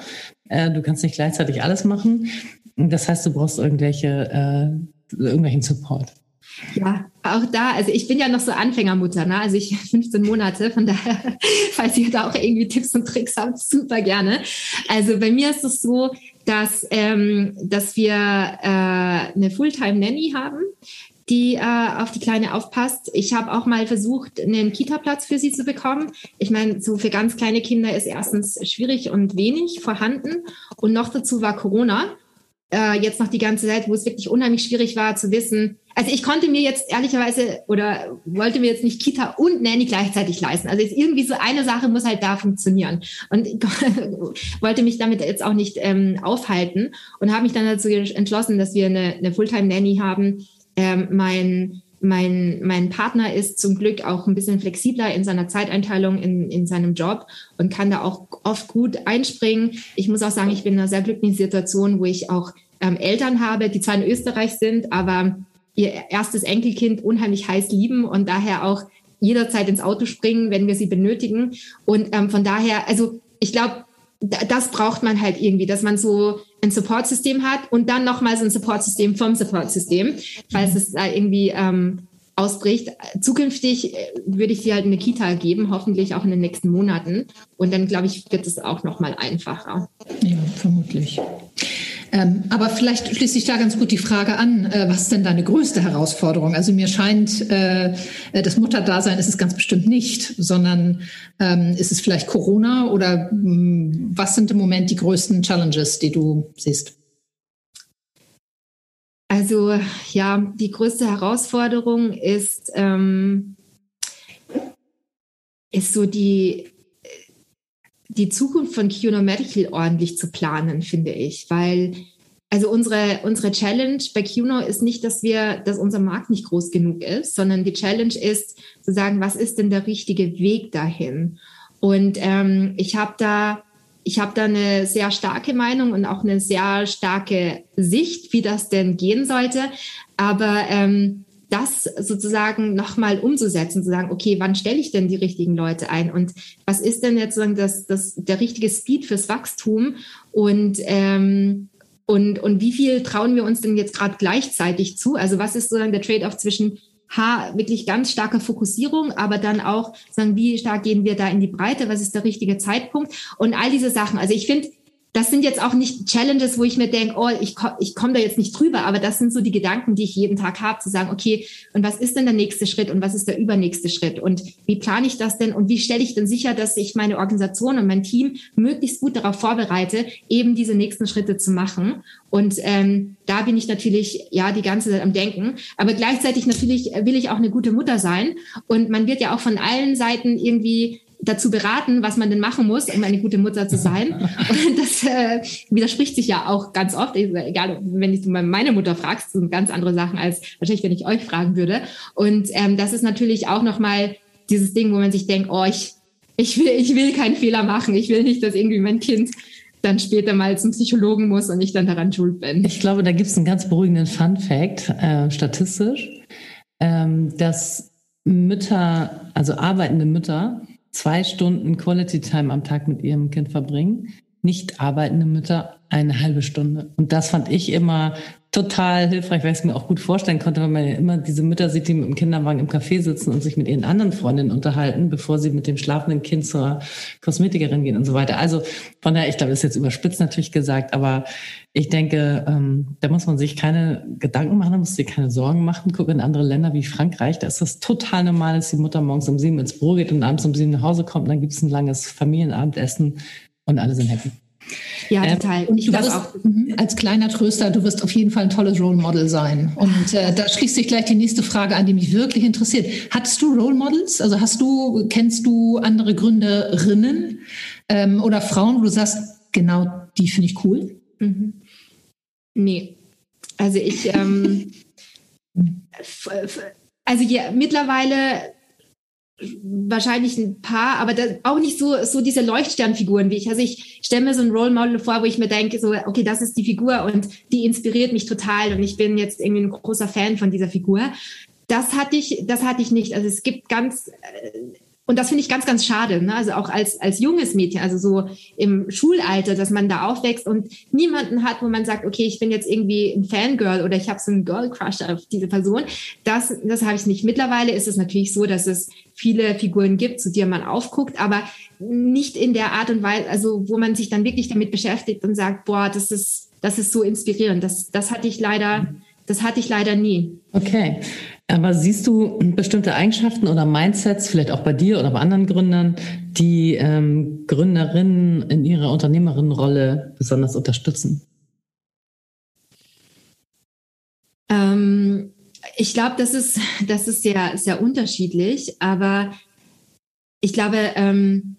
Äh, du kannst nicht gleichzeitig alles machen. Das heißt, du brauchst irgendwelche, äh, irgendwelchen Support. Ja, auch da, also ich bin ja noch so Anfängermutter, ne? also ich 15 Monate, von daher, falls ihr da auch irgendwie Tipps und Tricks habt, super gerne. Also bei mir ist es so, dass, ähm, dass wir äh, eine Fulltime-Nanny haben, die äh, auf die Kleine aufpasst. Ich habe auch mal versucht, einen Kita-Platz für sie zu bekommen. Ich meine, so für ganz kleine Kinder ist erstens schwierig und wenig vorhanden. Und noch dazu war Corona äh, jetzt noch die ganze Zeit, wo es wirklich unheimlich schwierig war zu wissen. Also ich konnte mir jetzt ehrlicherweise oder wollte mir jetzt nicht Kita und Nanny gleichzeitig leisten. Also jetzt irgendwie so eine Sache muss halt da funktionieren. Und wollte mich damit jetzt auch nicht ähm, aufhalten und habe mich dann dazu entschlossen, dass wir eine, eine Fulltime-Nanny haben. Ähm, mein mein, mein Partner ist zum Glück auch ein bisschen flexibler in seiner Zeiteinteilung in, in seinem Job und kann da auch oft gut einspringen. Ich muss auch sagen, ich bin in einer sehr glücklichen Situation, wo ich auch ähm, Eltern habe, die zwar in Österreich sind, aber ihr erstes Enkelkind unheimlich heiß lieben und daher auch jederzeit ins Auto springen, wenn wir sie benötigen. Und ähm, von daher, also ich glaube, das braucht man halt irgendwie, dass man so ein Support-System hat und dann nochmal so ein Support-System vom Support-System, falls es da irgendwie ähm, ausbricht. Zukünftig äh, würde ich sie halt in eine Kita geben, hoffentlich auch in den nächsten Monaten. Und dann, glaube ich, wird es auch noch mal einfacher. Ja, vermutlich. Ähm, aber vielleicht schließt sich da ganz gut die Frage an, äh, was ist denn deine größte Herausforderung? Also mir scheint, äh, das Mutterdasein ist es ganz bestimmt nicht, sondern ähm, ist es vielleicht Corona oder mh, hm, was sind im Moment die größten Challenges, die du siehst? Also ja, die größte Herausforderung ist, ähm, ist so die, die Zukunft von QNO Medical ordentlich zu planen, finde ich, weil also unsere, unsere Challenge bei QNO ist nicht, dass wir, dass unser Markt nicht groß genug ist, sondern die Challenge ist zu sagen, was ist denn der richtige Weg dahin? Und ähm, ich habe da ich habe da eine sehr starke Meinung und auch eine sehr starke Sicht, wie das denn gehen sollte. Aber ähm, das sozusagen nochmal umzusetzen, zu sagen, okay, wann stelle ich denn die richtigen Leute ein und was ist denn jetzt sozusagen das, das, der richtige Speed fürs Wachstum und ähm, und, und wie viel trauen wir uns denn jetzt gerade gleichzeitig zu? Also was ist sozusagen der Trade-off zwischen H, wirklich ganz starke Fokussierung, aber dann auch sagen, wie stark gehen wir da in die Breite, was ist der richtige Zeitpunkt und all diese Sachen. Also ich finde, das sind jetzt auch nicht Challenges, wo ich mir denke, oh, ich, ich komme da jetzt nicht drüber, aber das sind so die Gedanken, die ich jeden Tag habe, zu sagen, okay, und was ist denn der nächste Schritt und was ist der übernächste Schritt? Und wie plane ich das denn und wie stelle ich denn sicher, dass ich meine Organisation und mein Team möglichst gut darauf vorbereite, eben diese nächsten Schritte zu machen. Und ähm, da bin ich natürlich ja die ganze Zeit am Denken, aber gleichzeitig natürlich will ich auch eine gute Mutter sein. Und man wird ja auch von allen Seiten irgendwie dazu beraten, was man denn machen muss, um eine gute Mutter zu sein. Und das äh, widerspricht sich ja auch ganz oft. Egal, wenn du meine Mutter fragst, sind ganz andere Sachen als wahrscheinlich, wenn ich euch fragen würde. Und ähm, das ist natürlich auch nochmal dieses Ding, wo man sich denkt, oh, ich, ich will, ich will keinen Fehler machen. Ich will nicht, dass irgendwie mein Kind dann später mal zum Psychologen muss und ich dann daran schuld bin. Ich glaube, da gibt es einen ganz beruhigenden Fun Fact, äh, statistisch, ähm, dass Mütter, also arbeitende Mütter, zwei Stunden Quality Time am Tag mit ihrem Kind verbringen. Nicht arbeitende Mütter eine halbe Stunde. Und das fand ich immer total hilfreich, weil ich es mir auch gut vorstellen konnte, weil man ja immer diese Mütter sieht, die mit dem Kinderwagen im Café sitzen und sich mit ihren anderen Freundinnen unterhalten, bevor sie mit dem schlafenden Kind zur Kosmetikerin gehen und so weiter. Also von daher, ich glaube, das ist jetzt überspitzt natürlich gesagt, aber ich denke, ähm, da muss man sich keine Gedanken machen, da muss sich keine Sorgen machen. Guck in andere Länder wie Frankreich, da ist das total normal, dass die Mutter morgens um sieben ins Büro geht und abends um sieben nach Hause kommt und dann gibt es ein langes Familienabendessen und alle sind happy. Ja, ähm, total. Und ich wirst, auch. Mhm. als kleiner Tröster, du wirst auf jeden Fall ein tolles Role Model sein. Und äh, da schließt sich gleich die nächste Frage an, die mich wirklich interessiert. Hattest du Role Models? Also hast du, kennst du andere Gründerinnen ähm, oder Frauen, wo du sagst, genau die finde ich cool? Mhm. Nee. Also ich, ähm, also ja, mittlerweile wahrscheinlich ein paar, aber auch nicht so, so diese Leuchtsternfiguren wie ich. Also ich stelle mir so ein Role Model vor, wo ich mir denke, so, okay, das ist die Figur und die inspiriert mich total und ich bin jetzt irgendwie ein großer Fan von dieser Figur. Das hatte ich, das hatte ich nicht. Also es gibt ganz, äh, und das finde ich ganz, ganz schade. Ne? Also auch als, als junges Mädchen, also so im Schulalter, dass man da aufwächst und niemanden hat, wo man sagt, okay, ich bin jetzt irgendwie ein Fangirl oder ich habe so einen Girl-Crush auf diese Person. Das, das habe ich nicht. Mittlerweile ist es natürlich so, dass es viele Figuren gibt, zu denen man aufguckt, aber nicht in der Art und Weise, also wo man sich dann wirklich damit beschäftigt und sagt, boah, das ist, das ist so inspirierend. Das, das hatte ich leider, das hatte ich leider nie. Okay. Aber siehst du bestimmte Eigenschaften oder Mindsets, vielleicht auch bei dir oder bei anderen Gründern, die ähm, Gründerinnen in ihrer Unternehmerinnenrolle besonders unterstützen? Ähm, ich glaube, das ist, das ist sehr, sehr unterschiedlich, aber ich glaube, ähm,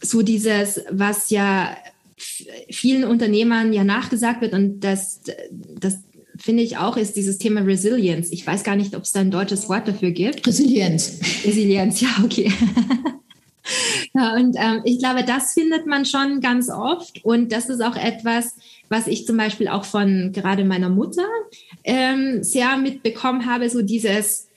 so dieses, was ja vielen Unternehmern ja nachgesagt wird und das, das finde ich auch, ist dieses Thema Resilience. Ich weiß gar nicht, ob es da ein deutsches Wort dafür gibt. Resilienz. Resilienz, ja, okay. ja, und ähm, ich glaube, das findet man schon ganz oft. Und das ist auch etwas, was ich zum Beispiel auch von gerade meiner Mutter ähm, sehr mitbekommen habe, so dieses,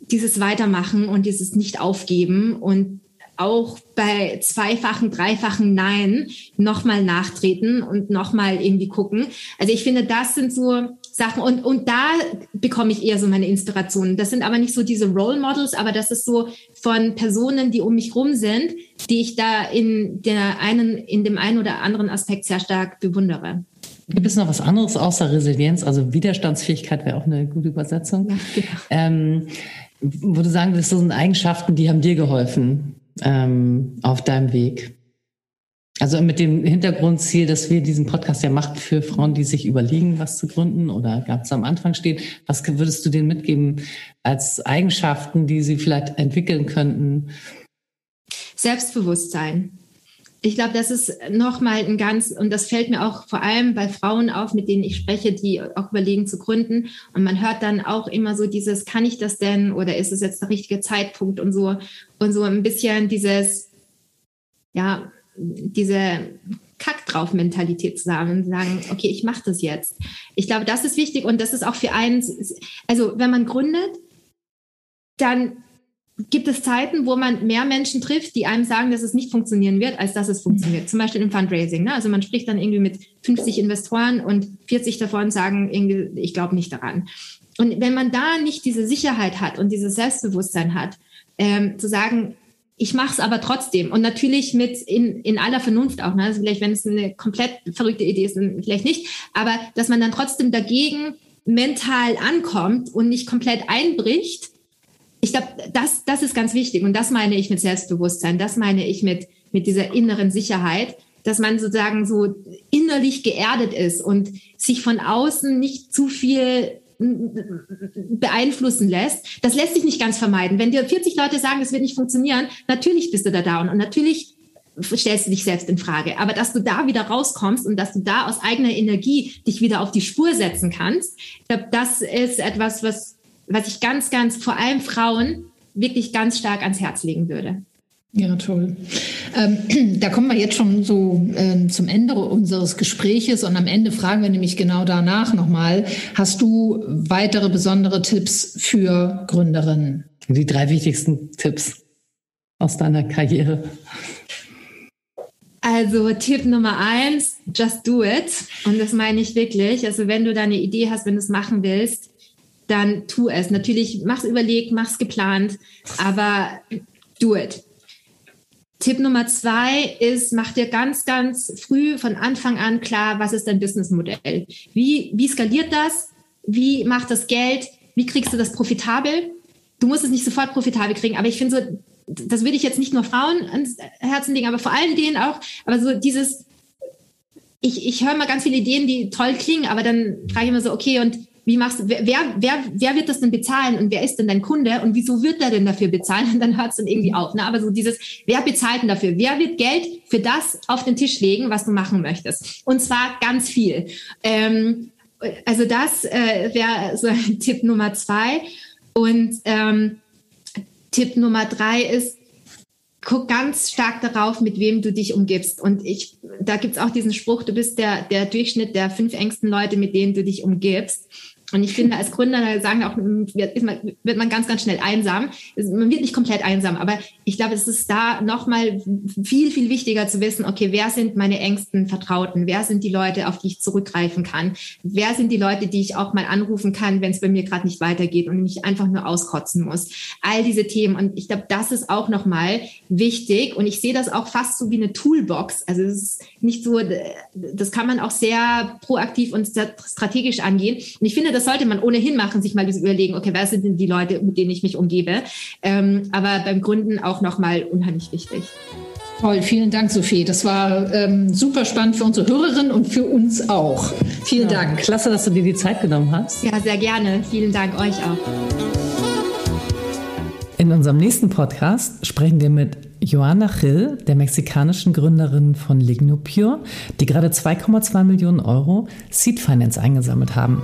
dieses Weitermachen und dieses Nicht-Aufgeben und auch bei zweifachen, dreifachen Nein nochmal nachtreten und nochmal irgendwie gucken. Also ich finde, das sind so Sachen. Und, und da bekomme ich eher so meine Inspirationen. Das sind aber nicht so diese Role Models, aber das ist so von Personen, die um mich rum sind, die ich da in der einen, in dem einen oder anderen Aspekt sehr stark bewundere. Gibt es noch was anderes außer Resilienz? Also Widerstandsfähigkeit wäre auch eine gute Übersetzung. Ja, genau. ähm, wo du sagen würdest, das sind Eigenschaften, die haben dir geholfen ähm, auf deinem Weg. Also mit dem Hintergrundziel, dass wir diesen Podcast ja machen für Frauen, die sich überlegen, was zu gründen oder ganz am Anfang stehen. Was würdest du denen mitgeben als Eigenschaften, die sie vielleicht entwickeln könnten? Selbstbewusstsein. Ich glaube, das ist nochmal ein ganz, und das fällt mir auch vor allem bei Frauen auf, mit denen ich spreche, die auch überlegen zu gründen. Und man hört dann auch immer so dieses, kann ich das denn? Oder ist es jetzt der richtige Zeitpunkt und so, und so ein bisschen dieses, ja, diese Kack drauf Mentalität zu haben und sagen, okay, ich mache das jetzt. Ich glaube, das ist wichtig und das ist auch für einen, also wenn man gründet, dann gibt es Zeiten, wo man mehr Menschen trifft, die einem sagen, dass es nicht funktionieren wird, als dass es funktioniert. Zum Beispiel im Fundraising. Ne? Also man spricht dann irgendwie mit 50 Investoren und 40 davon sagen irgendwie, ich glaube nicht daran. Und wenn man da nicht diese Sicherheit hat und dieses Selbstbewusstsein hat, ähm, zu sagen, ich mache es aber trotzdem und natürlich mit in, in aller Vernunft auch. Ne? Also vielleicht, wenn es eine komplett verrückte Idee ist, vielleicht nicht. Aber dass man dann trotzdem dagegen mental ankommt und nicht komplett einbricht, ich glaube, das, das ist ganz wichtig. Und das meine ich mit Selbstbewusstsein. Das meine ich mit, mit dieser inneren Sicherheit, dass man sozusagen so innerlich geerdet ist und sich von außen nicht zu viel beeinflussen lässt. Das lässt sich nicht ganz vermeiden. Wenn dir 40 Leute sagen, es wird nicht funktionieren, natürlich bist du da down und natürlich stellst du dich selbst in Frage. Aber dass du da wieder rauskommst und dass du da aus eigener Energie dich wieder auf die Spur setzen kannst, das ist etwas, was was ich ganz, ganz, vor allem Frauen, wirklich ganz stark ans Herz legen würde. Ja, toll. Ähm, da kommen wir jetzt schon so äh, zum Ende unseres Gespräches und am Ende fragen wir nämlich genau danach nochmal, hast du weitere besondere Tipps für Gründerinnen? Die drei wichtigsten Tipps aus deiner Karriere. Also Tipp Nummer eins, just do it. Und das meine ich wirklich. Also wenn du da eine Idee hast, wenn du es machen willst, dann tu es. Natürlich mach's überlegt, mach's geplant, aber do it. Tipp Nummer zwei ist, mach dir ganz, ganz früh von Anfang an klar, was ist dein Businessmodell? Wie, wie skaliert das? Wie macht das Geld? Wie kriegst du das profitabel? Du musst es nicht sofort profitabel kriegen, aber ich finde so, das würde ich jetzt nicht nur Frauen ans Herzen legen, aber vor allen denen auch, aber so dieses, ich, ich höre mal ganz viele Ideen, die toll klingen, aber dann frage ich mir so, okay, und wie machst du, wer, wer, wer wird das denn bezahlen und wer ist denn dein Kunde und wieso wird er denn dafür bezahlen? Und dann hört es dann irgendwie auf. Ne? Aber so dieses, wer bezahlt denn dafür? Wer wird Geld für das auf den Tisch legen, was du machen möchtest? Und zwar ganz viel. Ähm, also das äh, wäre so Tipp Nummer zwei. Und ähm, Tipp Nummer drei ist, guck ganz stark darauf, mit wem du dich umgibst. Und ich, da gibt's auch diesen Spruch, du bist der, der Durchschnitt der fünf engsten Leute, mit denen du dich umgibst. Und ich finde, als Gründer, sagen auch, wird man, wird man ganz, ganz schnell einsam. Man wird nicht komplett einsam, aber ich glaube, es ist da nochmal viel, viel wichtiger zu wissen, okay, wer sind meine engsten Vertrauten? Wer sind die Leute, auf die ich zurückgreifen kann? Wer sind die Leute, die ich auch mal anrufen kann, wenn es bei mir gerade nicht weitergeht und mich einfach nur auskotzen muss? All diese Themen. Und ich glaube, das ist auch nochmal wichtig. Und ich sehe das auch fast so wie eine Toolbox. Also es ist nicht so, das kann man auch sehr proaktiv und strategisch angehen. Und ich finde, das sollte man ohnehin machen, sich mal überlegen, okay, wer sind denn die Leute, mit denen ich mich umgebe? Ähm, aber beim Gründen auch nochmal unheimlich wichtig. Toll, vielen Dank, Sophie. Das war ähm, super spannend für unsere Hörerinnen und für uns auch. Vielen ja, Dank. Klasse, dass du dir die Zeit genommen hast. Ja, sehr gerne. Vielen Dank euch auch. In unserem nächsten Podcast sprechen wir mit Joana Gil, der mexikanischen Gründerin von Lignopure, die gerade 2,2 Millionen Euro Seed Finance eingesammelt haben.